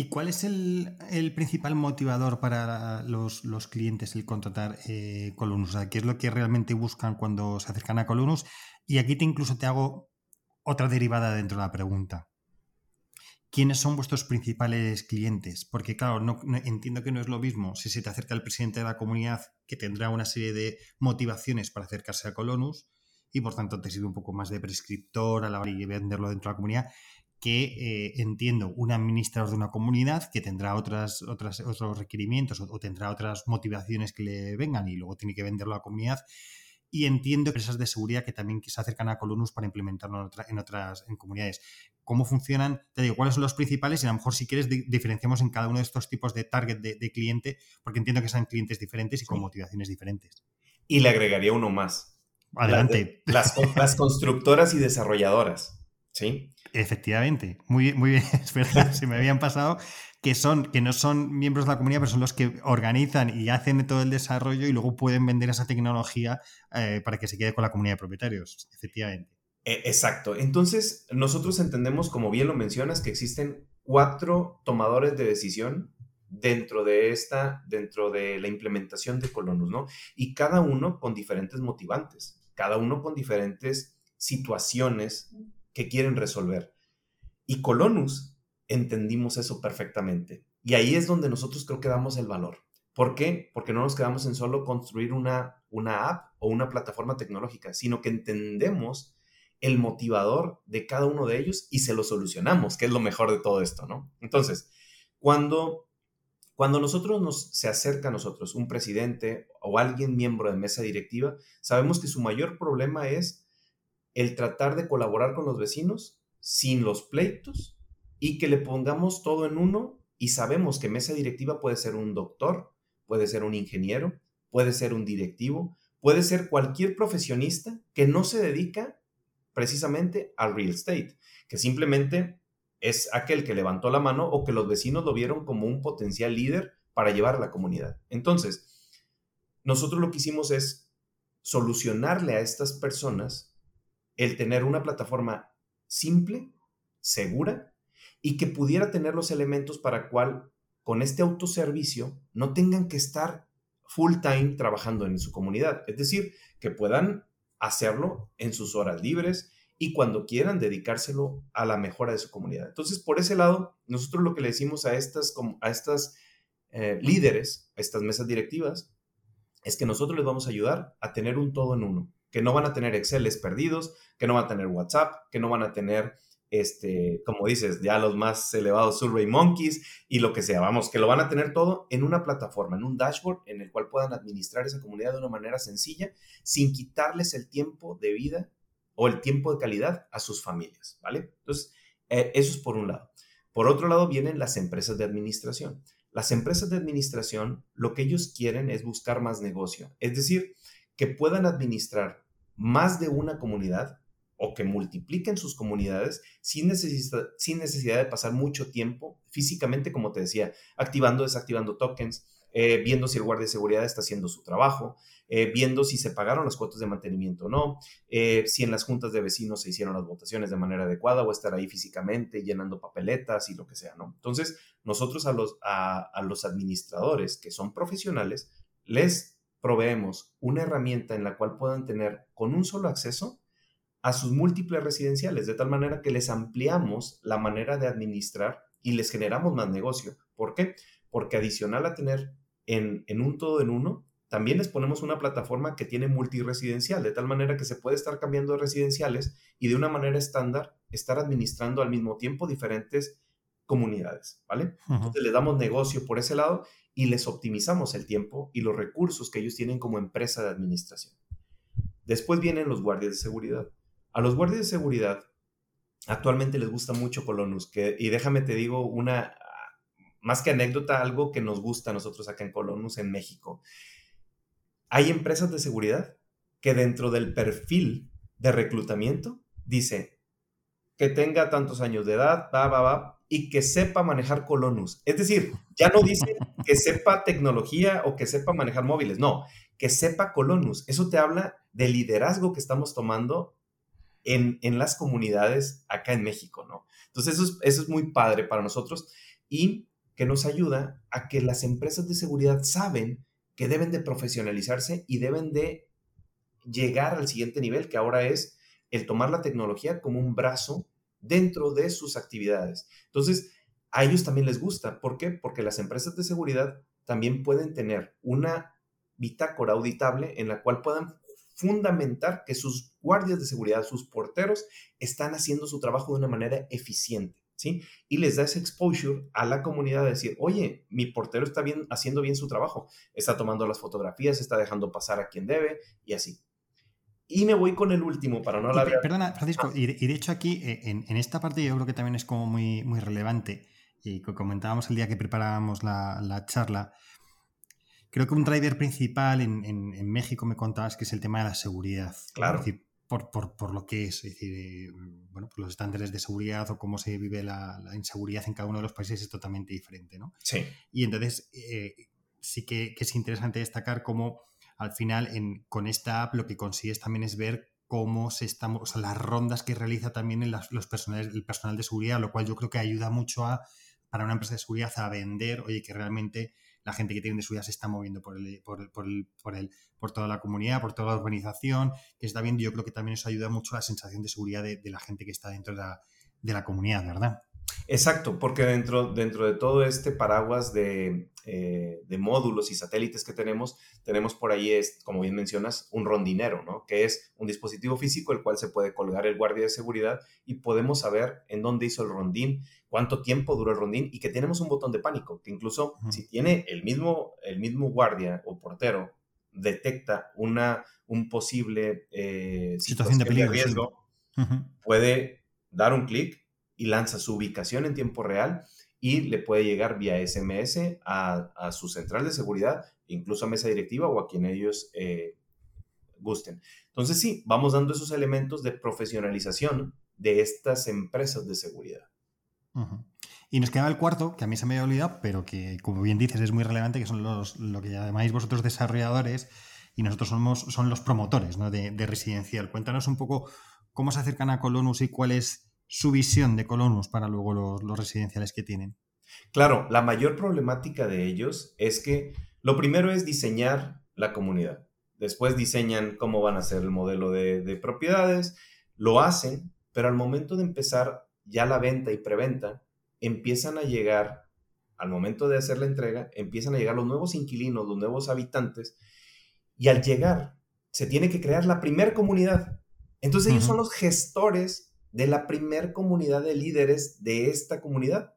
¿Y cuál es el, principal motivador para los, clientes el contratar eh, Colonus? ¿qué es lo que realmente buscan cuando se acercan a Colonus? Y aquí te incluso te hago otra derivada dentro de la pregunta. ¿quiénes son vuestros principales clientes? Porque, claro, no, entiendo que no es lo mismo si se te acerca el presidente de la comunidad, que tendrá una serie de motivaciones para acercarse a Colonus, y por tanto te sirve un poco más de prescriptor a la hora de venderlo dentro de la comunidad, que eh, entiendo un administrador de una comunidad que tendrá otras, otras, otros requerimientos o, tendrá otras motivaciones que le vengan y luego tiene que venderlo a la comunidad y entiendo empresas de seguridad que también se acercan a Colonus para implementarlo en, otras en comunidades. ¿Cómo funcionan? Te digo, ¿cuáles son los principales? Y a lo mejor si quieres diferenciamos en cada uno de estos tipos de target de, cliente, porque entiendo que son clientes diferentes y con motivaciones diferentes. Y le agregaría uno más. Adelante. Las, las, constructoras y desarrolladoras. ¿Sí? Efectivamente. Muy, muy bien. Se me habían pasado que son, que no son miembros de la comunidad, pero son los que organizan y hacen todo el desarrollo y luego pueden vender esa tecnología eh, para que se quede con la comunidad de propietarios, efectivamente. E, exacto. Entonces, nosotros entendemos, como bien lo mencionas, que existen cuatro tomadores de decisión dentro de esta, dentro de la implementación de Colonus, ¿no? Y cada uno con diferentes motivantes, cada uno con diferentes situaciones que quieren resolver. Y Colonus entendimos eso perfectamente. Y ahí es donde nosotros creo que damos el valor. ¿Por qué? Porque no nos quedamos en solo construir una, una app o una plataforma tecnológica, sino que entendemos el motivador de cada uno de ellos y se lo solucionamos, que es lo mejor de todo esto, ¿no? Entonces, cuando, cuando nosotros nos, se acerca a nosotros un presidente o alguien miembro de mesa directiva, sabemos que su mayor problema es el tratar de colaborar con los vecinos sin los pleitos y que le pongamos todo en uno y sabemos que mesa directiva puede ser un doctor, puede ser un ingeniero, puede ser un directivo, puede ser cualquier profesionista que no se dedica precisamente al real estate, que simplemente es aquel que levantó la mano o que los vecinos lo vieron como un potencial líder para llevar a la comunidad. Entonces, nosotros lo que hicimos es solucionarle a estas personas el tener una plataforma simple, segura y que pudiera tener los elementos para cual con este autoservicio no tengan que estar full time trabajando en su comunidad. Es decir, que puedan hacerlo en sus horas libres y cuando quieran dedicárselo a la mejora de su comunidad. Entonces, por ese lado, nosotros lo que le decimos a estas, a estas eh, líderes, a estas mesas directivas, es que nosotros les vamos a ayudar a tener un todo en uno, que no van a tener Exceles perdidos, que no van a tener WhatsApp, que no van a tener, este, como dices, ya los más elevados Survey Monkeys y lo que sea, vamos, que lo van a tener todo en una plataforma, en un dashboard en el cual puedan administrar esa comunidad de una manera sencilla, sin quitarles el tiempo de vida o el tiempo de calidad a sus familias, ¿vale? Entonces, eh, eso es por un lado. Por otro lado, vienen las empresas de administración. Las empresas de administración, lo que ellos quieren es buscar más negocio, es decir, que puedan administrar más de una comunidad o que multipliquen sus comunidades sin sin necesidad de pasar mucho tiempo físicamente, como te decía, activando, desactivando tokens, eh, viendo si el guardia de seguridad está haciendo su trabajo, eh, viendo si se pagaron las cuotas de mantenimiento o no, eh, si en las juntas de vecinos se hicieron las votaciones de manera adecuada o estar ahí físicamente llenando papeletas y lo que sea, ¿no? Entonces, nosotros a los, a, los administradores que son profesionales, les proveemos una herramienta en la cual puedan tener con un solo acceso a sus múltiples residenciales, de tal manera que les ampliamos la manera de administrar y les generamos más negocio. ¿Por qué? Porque adicional a tener en, en un todo en uno, también les ponemos una plataforma que tiene multiresidencial, de tal manera que se puede estar cambiando de residenciales y de una manera estándar estar administrando al mismo tiempo diferentes comunidades, ¿vale? Entonces les damos negocio por ese lado y les optimizamos el tiempo y los recursos que ellos tienen como empresa de administración. Después vienen los guardias de seguridad. A los guardias de seguridad actualmente les gusta mucho Colonus, que, y déjame te digo una, más que anécdota, algo que nos gusta a nosotros acá en Colonus, en México hay empresas de seguridad que dentro del perfil de reclutamiento dice que tenga tantos años de edad, va, va, va, y que sepa manejar Colonus. Es decir, ya no dice que sepa tecnología o que sepa manejar móviles, no, que sepa Colonus. Eso te habla del liderazgo que estamos tomando en, las comunidades acá en México, ¿no? Entonces, eso es, eso es muy padre para nosotros y que nos ayuda a que las empresas de seguridad saben que deben de profesionalizarse y deben de llegar al siguiente nivel, que ahora es el tomar la tecnología como un brazo dentro de sus actividades. Entonces, a ellos también les gusta. ¿Por qué? Porque las empresas de seguridad también pueden tener una bitácora auditable en la cual puedan fundamentar que sus guardias de seguridad, sus porteros, están haciendo su trabajo de una manera eficiente. Y les da ese exposure a la comunidad de decir, oye, mi portero está bien, haciendo bien su trabajo, está tomando las fotografías, está dejando pasar a quien debe y así. Y me voy con el último para no hablar. Perdona, Francisco, ah. y, de, hecho aquí, eh, en, esta parte yo creo que también es como muy, muy relevante, y comentábamos el día que preparábamos la, charla, creo que un driver principal en, en, México me contabas que es el tema de la seguridad. Claro por, lo que es, es decir, eh, bueno, por los estándares de seguridad o cómo se vive la, inseguridad en cada uno de los países es totalmente diferente, ¿no? Sí. Y entonces eh, sí que, es interesante destacar cómo al final con esta app lo que consigues también es ver cómo se están, o sea, las rondas que realiza también los personales, el personal de seguridad, lo cual yo creo que ayuda mucho a, para una empresa de seguridad a vender, oye, que realmente la gente que tiene de seguridad se está moviendo por, el, por, el, por, el, por, el, por toda la comunidad, por toda la organización, que está viendo. Yo creo que también eso ayuda mucho a la sensación de seguridad de, la gente que está dentro de la, de la comunidad, ¿verdad? Exacto, porque dentro, dentro de todo este paraguas de, eh, de, módulos y satélites que tenemos, tenemos por ahí, es, como bien mencionas, un rondinero, ¿no? Que es un dispositivo físico el cual se puede colgar el guardia de seguridad y podemos saber en dónde hizo el rondín, cuánto tiempo duró el rondín y que tenemos un botón de pánico, que incluso si tiene el mismo, el mismo guardia o portero detecta una un posible eh, situación, de, peligro, riesgo, puede dar un clic y lanza su ubicación en tiempo real y le puede llegar vía SMS a, su central de seguridad, incluso a mesa directiva o a quien ellos eh, gusten. Entonces sí, vamos dando esos elementos de profesionalización de estas empresas de seguridad. Y nos queda el cuarto, que a mí se me había olvidado, pero que, como bien dices, es muy relevante, que son los, lo que llamáis vosotros desarrolladores y nosotros somos son los promotores de, de, residencial. Cuéntanos un poco cómo se acercan a Colonus y cuál es su visión de Colonus para luego los, residenciales que tienen? Claro, la mayor problemática de ellos es que lo primero es diseñar la comunidad. Después diseñan cómo van a ser el modelo de, de propiedades, lo hacen, pero al momento de empezar ya la venta y preventa, empiezan a llegar, al momento de hacer la entrega, empiezan a llegar los nuevos inquilinos, los nuevos habitantes, y al llegar se tiene que crear la primer comunidad. Entonces ellos son los gestores de la primer comunidad de líderes de esta comunidad.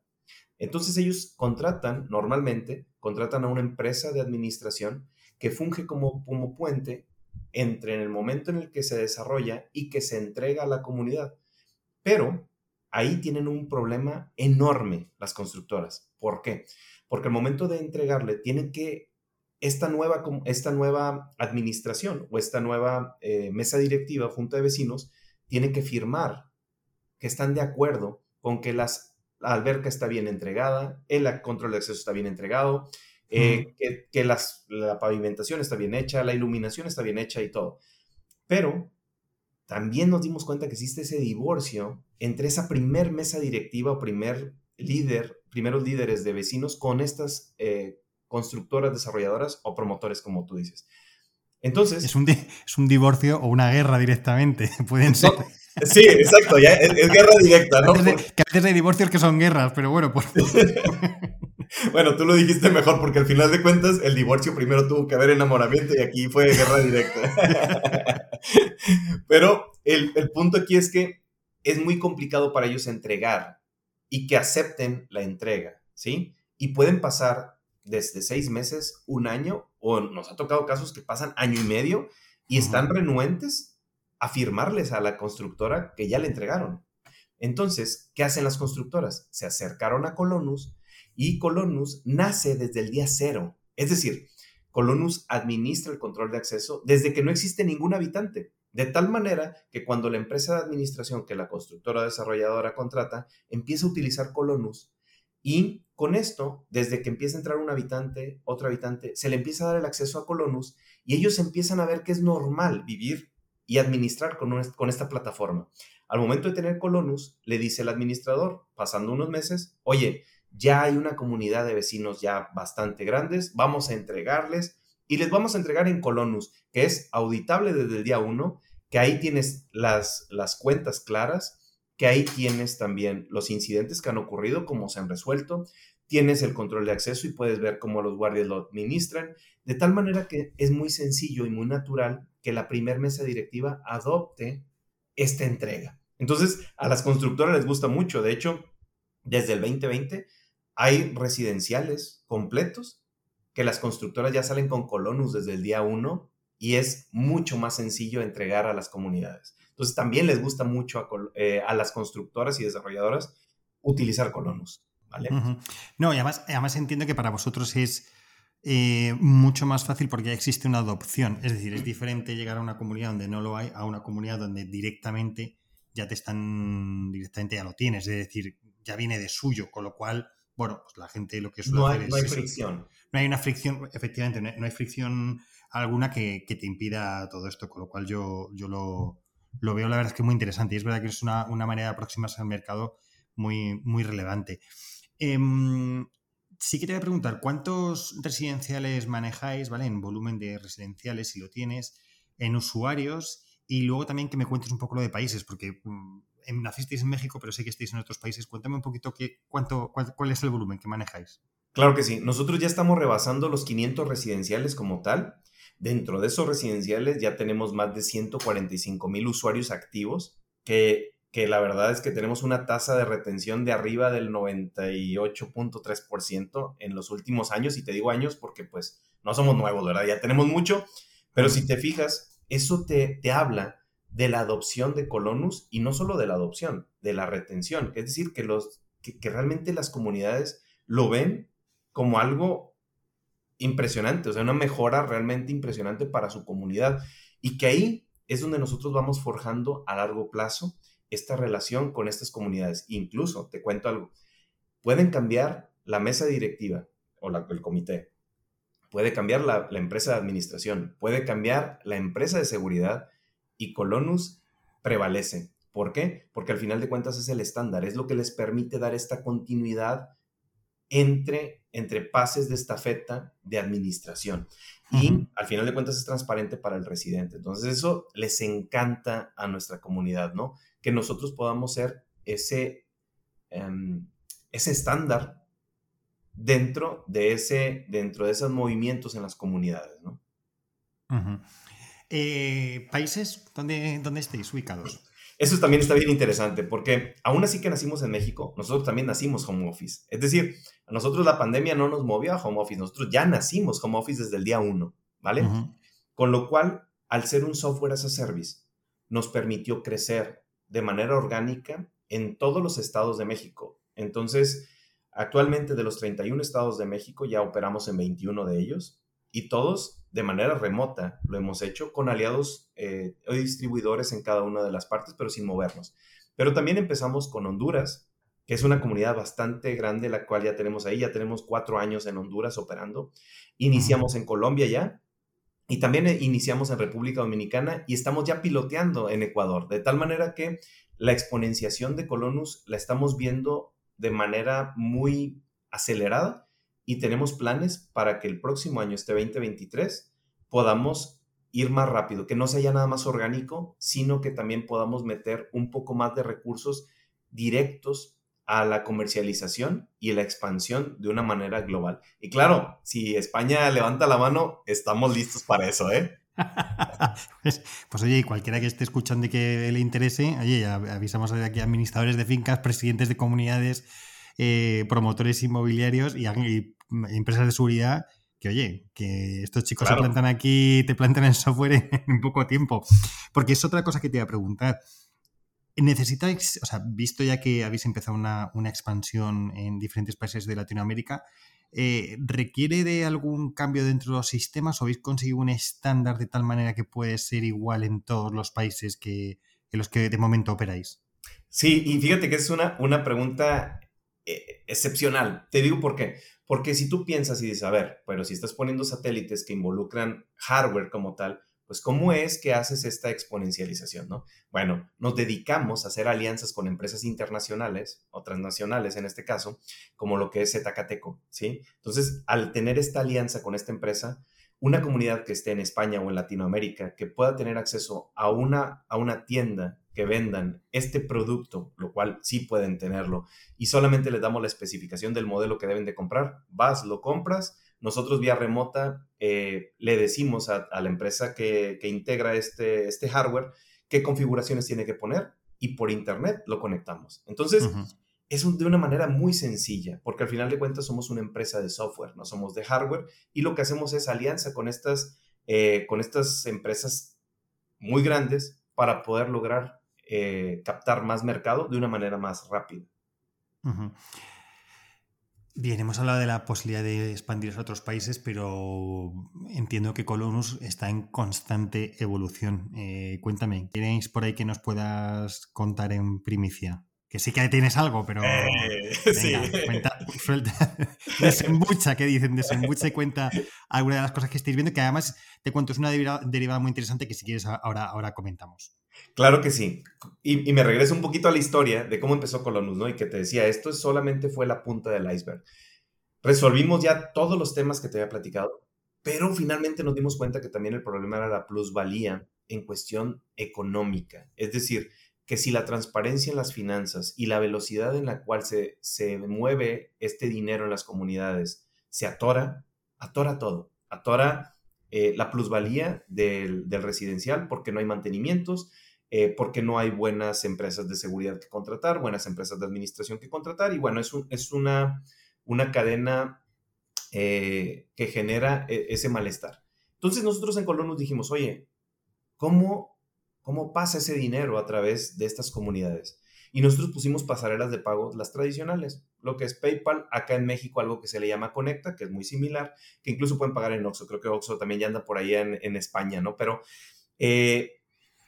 Entonces ellos contratan, normalmente, contratan a una empresa de administración que funge como, como puente entre en el momento en el que se desarrolla y que se entrega a la comunidad. Pero ahí tienen un problema enorme las constructoras. ¿Por qué? Porque al momento de entregarle tienen que esta nueva, esta nueva administración o esta nueva eh, mesa directiva, junta de vecinos, tiene que firmar que están de acuerdo con que las, la alberca está bien entregada, el control de acceso está bien entregado, eh, que, las, la pavimentación está bien hecha, la iluminación está bien hecha y todo. Pero también nos dimos cuenta que existe ese divorcio entre esa primer mesa directiva o primer líder, primeros líderes de vecinos con estas eh, constructoras, desarrolladoras o promotores, como tú dices. Entonces... Es un, es un divorcio o una guerra directamente, pueden ser. Sí, exacto, ya es, guerra directa, ¿no? que a veces hay divorcios que son guerras, pero bueno, por... Bueno, tú lo dijiste mejor porque al final de cuentas el divorcio primero tuvo que haber enamoramiento y aquí fue guerra directa. Pero el, el punto aquí es que es muy complicado para ellos entregar y que acepten la entrega, ¿sí? Y pueden pasar desde seis meses, un año, o nos ha tocado casos que pasan año y medio y están renuentes a firmarles a la constructora que ya le entregaron. Entonces, ¿qué hacen las constructoras? Se acercaron a Colonus y Colonus nace desde el día cero. Es decir, Colonus administra el control de acceso desde que no existe ningún habitante. De tal manera que cuando la empresa de administración que la constructora desarrolladora contrata empieza a utilizar Colonus y con esto, desde que empieza a entrar un habitante, otro habitante, se le empieza a dar el acceso a Colonus y ellos empiezan a ver que es normal vivir y administrar con, con esta plataforma. Al momento de tener Colonus, le dice el administrador, pasando unos meses, oye, ya hay una comunidad de vecinos ya bastante grandes, vamos a entregarles y les vamos a entregar en Colonus, que es auditable desde el día uno, que ahí tienes las, las cuentas claras, que ahí tienes también los incidentes que han ocurrido, cómo se han resuelto, tienes el control de acceso y puedes ver cómo los guardias lo administran, de tal manera que es muy sencillo y muy natural que la primer mesa directiva adopte esta entrega. Entonces, a las constructoras les gusta mucho, de hecho, desde el 2020 hay residenciales completos que las constructoras ya salen con Colonus desde el día uno y es mucho más sencillo entregar a las comunidades. Entonces también les gusta mucho a, eh, las constructoras y desarrolladoras utilizar Colonus. ¿Vale? No, y además, además entiendo que para vosotros es eh, mucho más fácil porque ya existe una adopción. Es decir, es diferente llegar a una comunidad donde no lo hay a una comunidad donde directamente ya te están, directamente ya lo tienes. Es decir, ya viene de suyo, con lo cual bueno, pues la gente lo que suele no hay, No hay fricción. No hay una fricción, efectivamente, no hay, fricción alguna que, te impida todo esto, con lo cual yo, yo lo, veo, la verdad es que muy interesante y es verdad que es una, manera de aproximarse al mercado muy, muy relevante. Em, sí que te voy a preguntar, ¿cuántos residenciales manejáis, ¿vale? En volumen de residenciales, si lo tienes, en usuarios y luego también que me cuentes un poco lo de países, porque mm, nacisteis en México, pero sé que estáis en otros países. Cuéntame un poquito qué, cuánto, cuál, es el volumen que manejáis. Claro que sí. Nosotros ya estamos rebasando los 500 residenciales como tal. Dentro de esos residenciales ya tenemos más de 145 mil usuarios activos, que, que la verdad es que tenemos una tasa de retención de arriba del 98.3% en los últimos años. Y te digo años porque pues no somos nuevos, ¿verdad? Ya tenemos mucho, pero si te fijas, eso te, te habla de la adopción de Colonus y no solo de la adopción, de la retención. Es decir, que, los, que, realmente las comunidades lo ven como algo impresionante, o sea, una mejora realmente impresionante para su comunidad y que ahí es donde nosotros vamos forjando a largo plazo esta relación con estas comunidades. Incluso, te cuento algo, pueden cambiar la mesa directiva o el comité, puede cambiar la, la empresa de administración, puede cambiar la empresa de seguridad y Colonus prevalece. ¿Por qué? Porque al final de cuentas es el estándar, es lo que les permite dar esta continuidad entre, entre pases de estafeta de administración. Y al final de cuentas es transparente para el residente. Entonces eso les encanta a nuestra comunidad, ¿no? Que nosotros podamos ser ese, em, ese estándar dentro de, ese, dentro de esos movimientos en las comunidades, ¿no? Eh, ¿Países donde, donde estéis ubicados? Eso también está bien interesante porque aún así que nacimos en México, nosotros también nacimos home office. Es decir, a nosotros la pandemia no nos movió a home office, nosotros ya nacimos home office desde el día uno, ¿vale? Con lo cual, al ser un software as a service, nos permitió crecer de manera orgánica en todos los estados de México. Entonces, actualmente de los 31 estados de México ya operamos en 21 de ellos y todos de manera remota lo hemos hecho con aliados eh, o distribuidores en cada una de las partes, pero sin movernos. Pero también empezamos con Honduras, que es una comunidad bastante grande, la cual ya tenemos ahí, ya tenemos cuatro años en Honduras operando. Iniciamos en Colombia ya, y también eh, iniciamos en República Dominicana y estamos ya piloteando en Ecuador, de tal manera que la exponenciación de Colonus la estamos viendo de manera muy acelerada y tenemos planes para que el próximo año, este 2023, podamos ir más rápido, que no sea ya nada más orgánico, sino que también podamos meter un poco más de recursos directos a la comercialización y la expansión de una manera global. Y claro, si España levanta la mano, estamos listos para eso, ¿eh? pues, pues, oye, cualquiera que esté escuchando y que le interese, oye, avisamos de aquí a administradores de fincas, presidentes de comunidades, eh, promotores inmobiliarios y, empresas de seguridad que oye, que estos chicos se plantan aquí, te plantan el software en, poco tiempo. Porque es otra cosa que te iba a preguntar. ¿Necesitáis, o sea, visto ya que habéis empezado una, expansión en diferentes países de Latinoamérica, eh, ¿requiere de algún cambio dentro de los sistemas o habéis conseguido un estándar de tal manera que puede ser igual en todos los países que, en los que de momento operáis? Sí, y fíjate que es una, una pregunta eh, excepcional. Te digo por qué. Porque si tú piensas y dices, a ver, pero si estás poniendo satélites que involucran hardware como tal, pues ¿cómo es que haces esta exponencialización, no? Bueno, nos dedicamos a hacer alianzas con empresas internacionales o transnacionales en este caso, como lo que es Zcateco, ¿sí? Entonces, al tener esta alianza con esta empresa, una comunidad que esté en España o en Latinoamérica que pueda tener acceso a una, a una tienda que vendan este producto, lo cual sí pueden tenerlo, y solamente les damos la especificación del modelo que deben de comprar, vas, lo compras, nosotros vía remota eh, le decimos a, la empresa que, integra este, este hardware qué configuraciones tiene que poner y por internet lo conectamos. Entonces, es de una manera muy sencilla, porque al final de cuentas somos una empresa de software, no somos de hardware, y lo que hacemos es alianza con estas, eh, con estas empresas muy grandes para poder lograr eh, captar más mercado de una manera más rápida. Bien, hemos hablado de la posibilidad de expandirse a otros países, pero entiendo que Colonus está en constante evolución. Eh, cuéntame, ¿tienes por ahí que nos puedas contar en primicia? Que sí que tienes algo, pero. Eh, sí. cuenta, desembucha, ¿qué dicen? Desembucha y cuenta alguna de las cosas que estáis viendo, que además te cuento, es una derivada, muy interesante que si quieres ahora, ahora comentamos. Claro que sí. Y, me regreso un poquito a la historia de cómo empezó Colonus, ¿no? Y que te decía, esto solamente fue la punta del iceberg. Resolvimos ya todos los temas que te había platicado, pero finalmente nos dimos cuenta que también el problema era la plusvalía en cuestión económica. Es decir, que si la transparencia en las finanzas y la velocidad en la cual se, se mueve este dinero en las comunidades se atora, atora todo, atora eh, la plusvalía del, del, residencial porque no hay mantenimientos, eh, porque no hay buenas empresas de seguridad que contratar, buenas empresas de administración que contratar, y bueno, es, es una, una cadena eh, que genera ese malestar. Entonces nosotros en Colón nos dijimos, oye, ¿cómo, ¿cómo pasa ese dinero a través de estas comunidades? Y nosotros pusimos pasarelas de pago, las tradicionales, lo que es PayPal, acá en México algo que se le llama Conecta, que es muy similar, que incluso pueden pagar en Oxxo, creo que Oxxo también ya anda por allá en, en España, ¿no? Pero eh,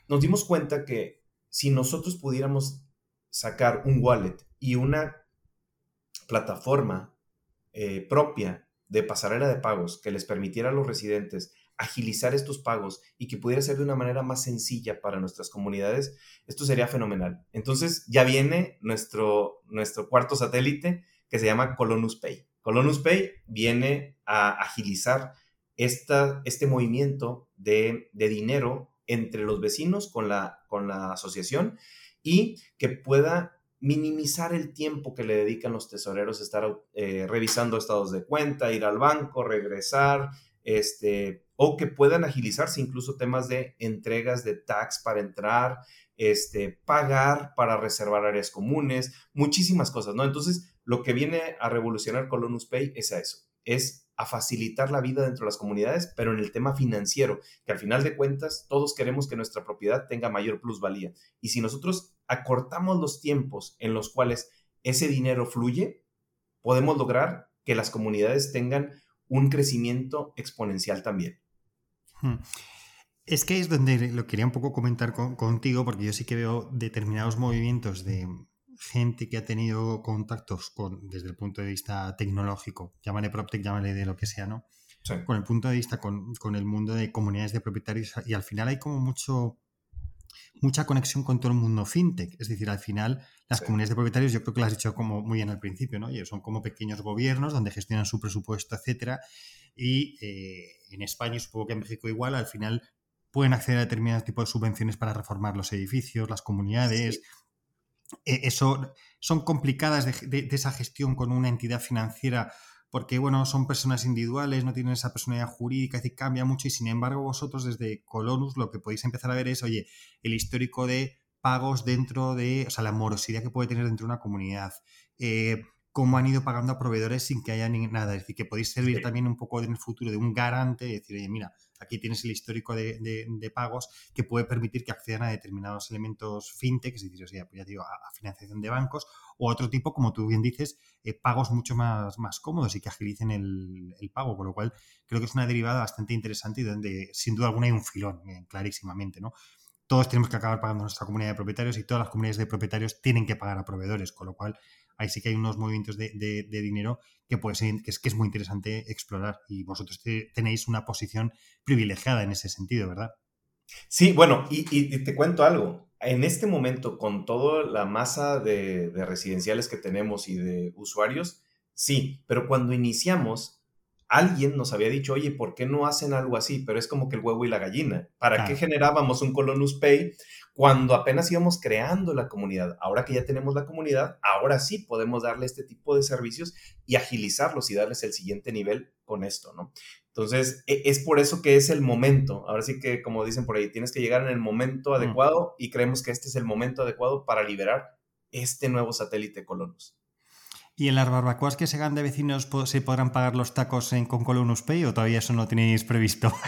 nos dimos cuenta que si nosotros pudiéramos sacar un wallet y una plataforma eh, propia de pasarela de pagos que les permitiera a los residentes agilizar estos pagos y que pudiera ser de una manera más sencilla para nuestras comunidades, esto sería fenomenal. Entonces ya viene nuestro, nuestro cuarto satélite que se llama Colonus Pay. Colonus Pay viene a agilizar esta, este movimiento de, dinero entre los vecinos con la, con la asociación y que pueda minimizar el tiempo que le dedican los tesoreros a estar eh, revisando estados de cuenta, ir al banco, regresar, este, o que puedan agilizarse incluso temas de entregas de tax para entrar, este, pagar para reservar áreas comunes, muchísimas cosas, ¿no? Entonces, lo que viene a revolucionar Colonus Pay es a eso, es a facilitar la vida dentro de las comunidades, pero en el tema financiero, que al final de cuentas todos queremos que nuestra propiedad tenga mayor plusvalía. Y si nosotros acortamos los tiempos en los cuales ese dinero fluye, podemos lograr que las comunidades tengan un crecimiento exponencial también. Hmm. Es que es donde lo quería un poco comentar contigo, porque yo sí que veo determinados movimientos de gente que ha tenido contactos con, desde el punto de vista tecnológico, llámale PropTech, llámale de lo que sea, ¿no? Con el punto de vista con, con, el mundo de comunidades de propietarios y al final hay como mucho mucha conexión con todo el mundo fintech. Es decir, al final, las comunidades de propietarios, yo creo que lo has dicho como muy bien al principio, ¿no? son como pequeños gobiernos donde gestionan su presupuesto, etcétera. Y eh, en España, y supongo que en México igual, al final pueden acceder a determinados tipos de subvenciones para reformar los edificios, las comunidades. E, eso son complicadas de esa gestión con una entidad financiera porque, bueno, son personas individuales, no tienen esa personalidad jurídica, es decir, cambia mucho y sin embargo vosotros desde Colonus lo que podéis empezar a ver es, oye, el histórico de pagos dentro de, o sea, la morosidad que puede tener dentro de una comunidad, eh, cómo han ido pagando a proveedores sin que haya ni nada, es decir, que podéis servir también un poco en el futuro de un garante, decir, oye, mira, aquí tienes el histórico de, pagos que puede permitir que accedan a determinados elementos fintech, es decir, o sea, digo, a financiación de bancos o otro tipo, como tú bien dices, eh, pagos mucho más, más cómodos y que agilicen el, pago, con lo cual creo que es una derivada bastante interesante y donde sin duda alguna hay un filón, eh, clarísimamente, ¿no? Todos tenemos que acabar pagando nuestra comunidad de propietarios y todas las comunidades de propietarios tienen que pagar a proveedores, con lo cual ahí sí que hay unos movimientos de, dinero que, puede ser, que, es, que es muy interesante explorar y vosotros tenéis una posición privilegiada en ese sentido, ¿verdad? Sí, bueno, y, te cuento algo. En este momento, con toda la masa de, residenciales que tenemos y de usuarios, sí, pero cuando iniciamos, alguien nos había dicho, oye, ¿por qué no hacen algo así? Pero es como que el huevo y la gallina. ¿Para qué generábamos un Colonus Pay cuando apenas íbamos creando la comunidad. Ahora que ya tenemos la comunidad, ahora sí podemos darle este tipo de servicios y agilizarlos y darles el siguiente nivel con esto, ¿no? Entonces, e, es por eso que es el momento. Ahora sí que, como dicen por ahí, tienes que llegar en el momento adecuado y creemos que este es el momento adecuado para liberar este nuevo satélite Colonus. ¿Y en las barbacoas que se hagan de vecinos se podrán pagar los tacos en, con Colonus Pay o todavía eso no tenéis previsto?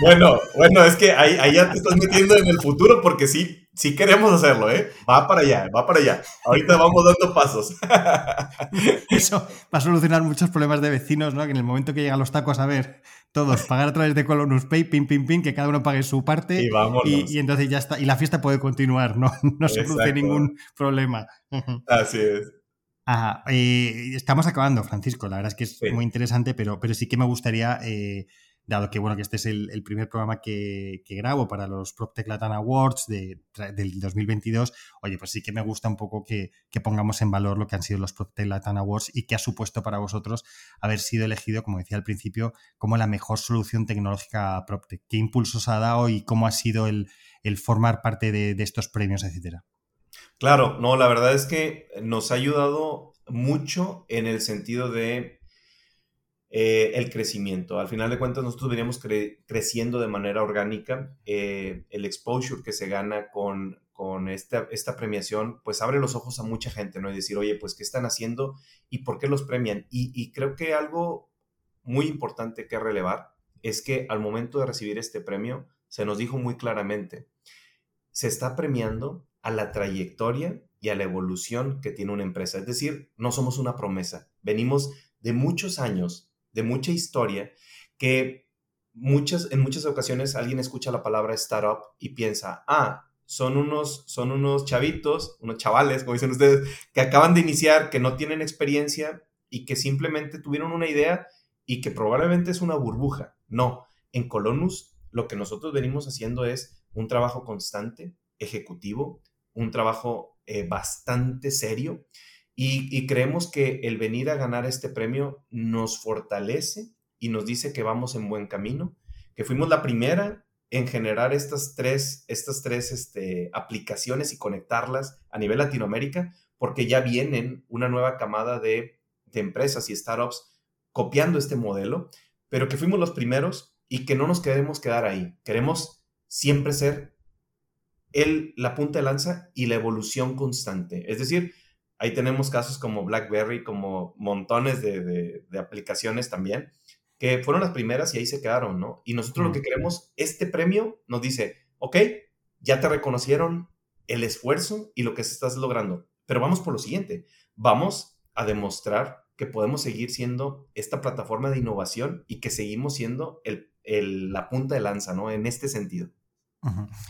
Bueno, bueno, es que ahí, ahí, ya te estás metiendo en el futuro porque sí, sí queremos hacerlo, ¿eh? Va para allá, va para allá. Ahorita vamos dando pasos. Eso va a solucionar muchos problemas de vecinos, ¿no? Que en el momento que llegan los tacos a ver todos pagar a través de Colonus Pay, pim, pim, pim, que cada uno pague su parte y, y, entonces ya está. Y la fiesta puede continuar, ¿no? No se produce ningún problema. Así es. Ajá. Eh, estamos acabando, Francisco. La verdad es que es muy interesante, pero, pero sí que me gustaría, eh, dado que bueno que este es el, primer programa que, grabo para los PropTech Latin Awards de, del 2022, oye, pues sí que me gusta un poco que, pongamos en valor lo que han sido los PropTech Latin Awards y qué ha supuesto para vosotros haber sido elegido, como decía al principio, como la mejor solución tecnológica PropTech. ¿Qué impulsos ha dado y cómo ha sido el, formar parte de, de estos premios, etcétera? Claro, no, la verdad es que nos ha ayudado mucho en el sentido de eh, el crecimiento. Al final de cuentas, nosotros veníamos creciendo de manera orgánica. Eh, el exposure que se gana con, con esta, esta, premiación, pues abre los ojos a mucha gente, ¿no? Y decir, oye, pues, ¿qué están haciendo y por qué los premian? Y, y creo que algo muy importante que relevar es que al momento de recibir este premio, se nos dijo muy claramente, se está premiando a la trayectoria y a la evolución que tiene una empresa. Es decir, no somos una promesa. Venimos de muchos años, de mucha historia, que muchas, en muchas ocasiones alguien escucha la palabra startup y piensa, ah, son unos, son unos chavitos, unos chavales, como dicen ustedes, que acaban de iniciar, que no tienen experiencia y que simplemente tuvieron una idea y que probablemente es una burbuja. No, en Colonus lo que nosotros venimos haciendo es un trabajo constante, ejecutivo, un trabajo eh, bastante serio y, creemos que el venir a ganar este premio nos fortalece y nos dice que vamos en buen camino, que fuimos la primera en generar estas tres, estas tres este, aplicaciones y conectarlas a nivel Latinoamérica, porque ya vienen una nueva camada de, de empresas y startups copiando este modelo, pero que fuimos los primeros y que no nos queremos quedar ahí. Queremos siempre ser el, la punta de lanza y la evolución constante. Es decir, ahí tenemos casos como BlackBerry, como montones de, aplicaciones también, que fueron las primeras y ahí se quedaron, ¿no? Y nosotros lo que queremos, este premio nos dice, ok, ya te reconocieron el esfuerzo y lo que estás logrando, pero vamos por lo siguiente, vamos a demostrar que podemos seguir siendo esta plataforma de innovación y que seguimos siendo el, la punta de lanza, ¿no? En este sentido.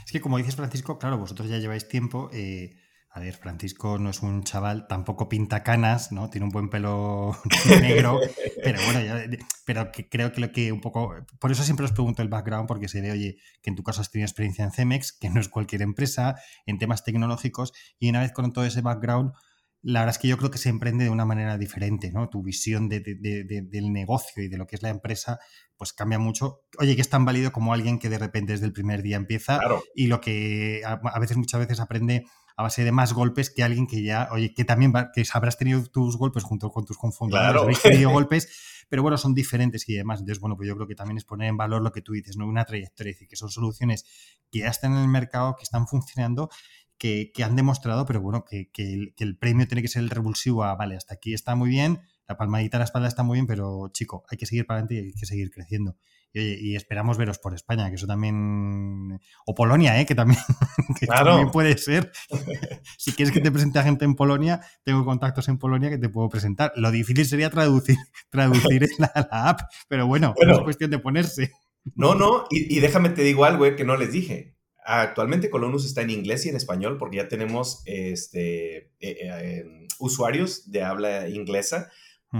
Es que como dices, Francisco, claro, vosotros ya lleváis tiempo. Eh, a ver, Francisco no es un chaval, tampoco pinta canas, ¿no? Tiene un buen pelo negro, pero bueno, pero que creo que lo que un poco. Por eso siempre os pregunto el background, porque se ve, oye, que en tu caso has tenido experiencia en Cemex, que no es cualquier empresa, en temas tecnológicos, y una vez con todo ese background, la verdad es que yo creo que se emprende de una manera diferente, ¿no? Tu visión del negocio y de lo que es la empresa, pues cambia mucho. Oye, que es tan válido como alguien que de repente desde el primer día empieza y lo que a, veces, muchas veces aprende a base de más golpes que alguien que ya, oye, que también que habrás tenido tus golpes junto con tus confundidores, habéis tenido golpes, pero bueno, son diferentes y demás. Entonces, bueno, pues yo creo que también es poner en valor lo que tú dices, ¿no? Una trayectoria, es decir, que son soluciones que ya están en el mercado, que están funcionando que, han demostrado, pero bueno, que, el, premio tiene que ser el revulsivo a, vale, hasta aquí está muy bien, la palmadita a la espalda está muy bien, pero chico, hay que seguir para adelante y hay que seguir creciendo. Y, oye, y esperamos veros por España, que eso también... O Polonia, ¿eh? que, también, también puede ser. si quieres que te presente a gente en Polonia, tengo contactos en Polonia que te puedo presentar. Lo difícil sería traducir, traducir la, la app, pero bueno, es cuestión de ponerse. No, no, y, y déjame te digo algo eh, que no les dije. Actualmente Colonus está en inglés y en español porque ya tenemos este, eh, eh, em, usuarios de habla inglesa,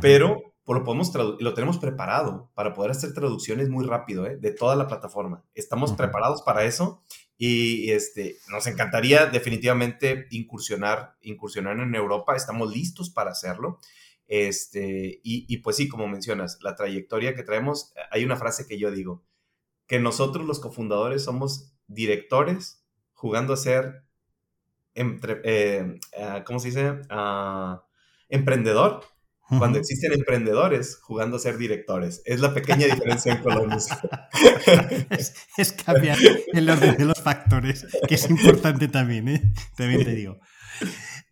pero lo, podemos lo tenemos preparado para poder hacer traducciones muy rápido ¿eh? de toda la plataforma. Estamos preparados para eso y este, nos encantaría definitivamente incursionar, incursionar en Europa. Estamos listos para hacerlo. Este, y, y pues sí, como mencionas, la trayectoria que traemos, hay una frase que yo digo, que nosotros los cofundadores somos directores jugando a ser, eh, ah, ¿cómo se dice? Uh, emprendedor. Cuando existen emprendedores jugando a ser directores. Es la pequeña diferencia en Colombia. es, cambiar el orden de los factores, que es importante también, ¿eh? También te digo.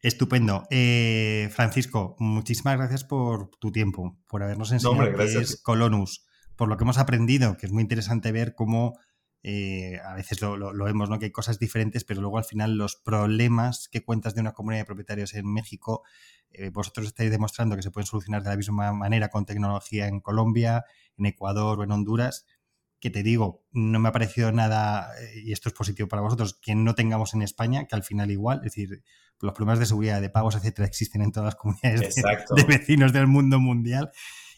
Estupendo. Eh, Francisco, muchísimas gracias por tu tiempo, por habernos enseñado qué es Colonus, por lo que hemos aprendido, que es muy interesante ver cómo eh, a veces lo, vemos, ¿no? Que hay cosas diferentes, pero luego al final los problemas que cuentas de una comunidad de propietarios en México, eh, vosotros estáis demostrando que se pueden solucionar de la misma manera con tecnología en Colombia, en Ecuador o en Honduras, que te digo, no me ha parecido nada, eh, y esto es positivo para vosotros, que no tengamos en España, que al final igual, es decir, los problemas de seguridad, de pagos, etcétera, existen en todas las comunidades de, vecinos del mundo mundial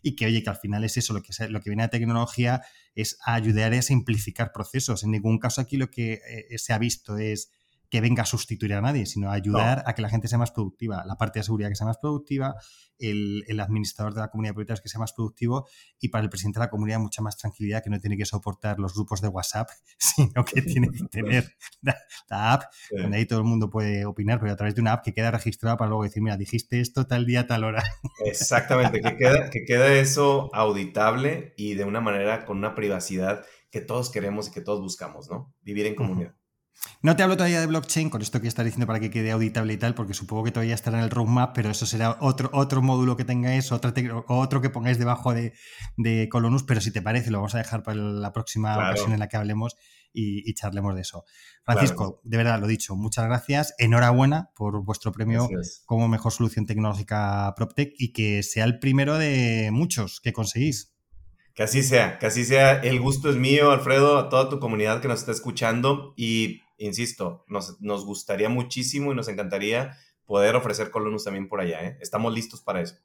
y que, oye, que al final es eso, lo que, lo que viene a tecnología es ayudar a simplificar procesos. En ningún caso aquí lo que eh, se ha visto es que venga a sustituir a nadie, sino a ayudar a que la gente sea más productiva, la parte de seguridad que sea más productiva, el, administrador de la comunidad de propietarios que sea más productivo y para el presidente de la comunidad mucha más tranquilidad, que no tiene que soportar los grupos de WhatsApp, sino que tiene que tener la, app donde ahí todo el mundo puede opinar, pero a través de una app que queda registrada para luego decir, mira, dijiste esto tal día, tal hora. Exactamente, que queda, que queda eso auditable y de una manera con una privacidad que todos queremos y que todos buscamos, ¿no? Vivir en comunidad. No te hablo todavía de blockchain, con esto que estás diciendo para que quede auditable y tal, porque supongo que todavía estará en el roadmap, pero eso será otro, otro módulo que tengáis, otro, otro que pongáis debajo de, Colonus, pero si te parece, lo vamos a dejar para la próxima ocasión en la que hablemos y, charlemos de eso. Francisco, de verdad, lo dicho, muchas gracias. Enhorabuena por vuestro premio como mejor solución tecnológica PropTech y que sea el primero de muchos que conseguís. Que así sea, que así sea. El gusto es mío, Alfredo, a toda tu comunidad que nos está escuchando y insisto, nos, nos gustaría muchísimo y nos encantaría poder ofrecer Colonus también por allá. ¿eh? Estamos listos para eso.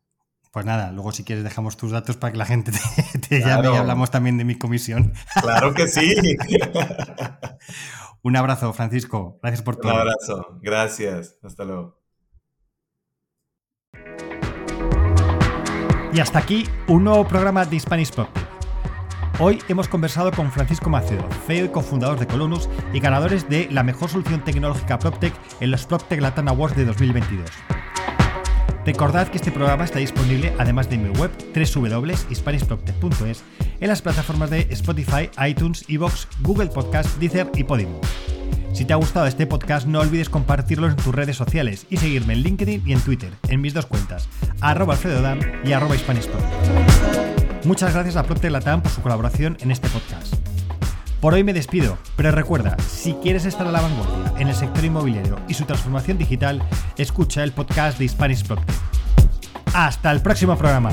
Pues nada, luego si quieres dejamos tus datos para que la gente te, llame y hablamos también de mi comisión. Claro que sí. Un abrazo, Francisco. Gracias por todo. Un abrazo. Gracias. Hasta luego. Y hasta aquí un nuevo programa de Spanish PropTech. Hoy hemos conversado con Francisco Macedo, CEO y cofundador de Colonus y ganadores de la mejor solución tecnológica PropTech en los PropTech Latam Awards de 2022. Recordad que este programa está disponible, además de mi web www.hispanishproctech.es, en las plataformas de Spotify, iTunes, Evox, Google Podcast, Deezer y Podimo. Si te ha gustado este podcast, no olvides compartirlo en tus redes sociales y seguirme en LinkedIn y en Twitter, en mis dos cuentas, arroba alfredodam y arroba Muchas gracias a Procter Latam por su colaboración en este podcast. Por hoy me despido, pero recuerda, si quieres estar a la vanguardia en el sector inmobiliario y su transformación digital, escucha el podcast de Spanish Procter. Hasta el próximo programa.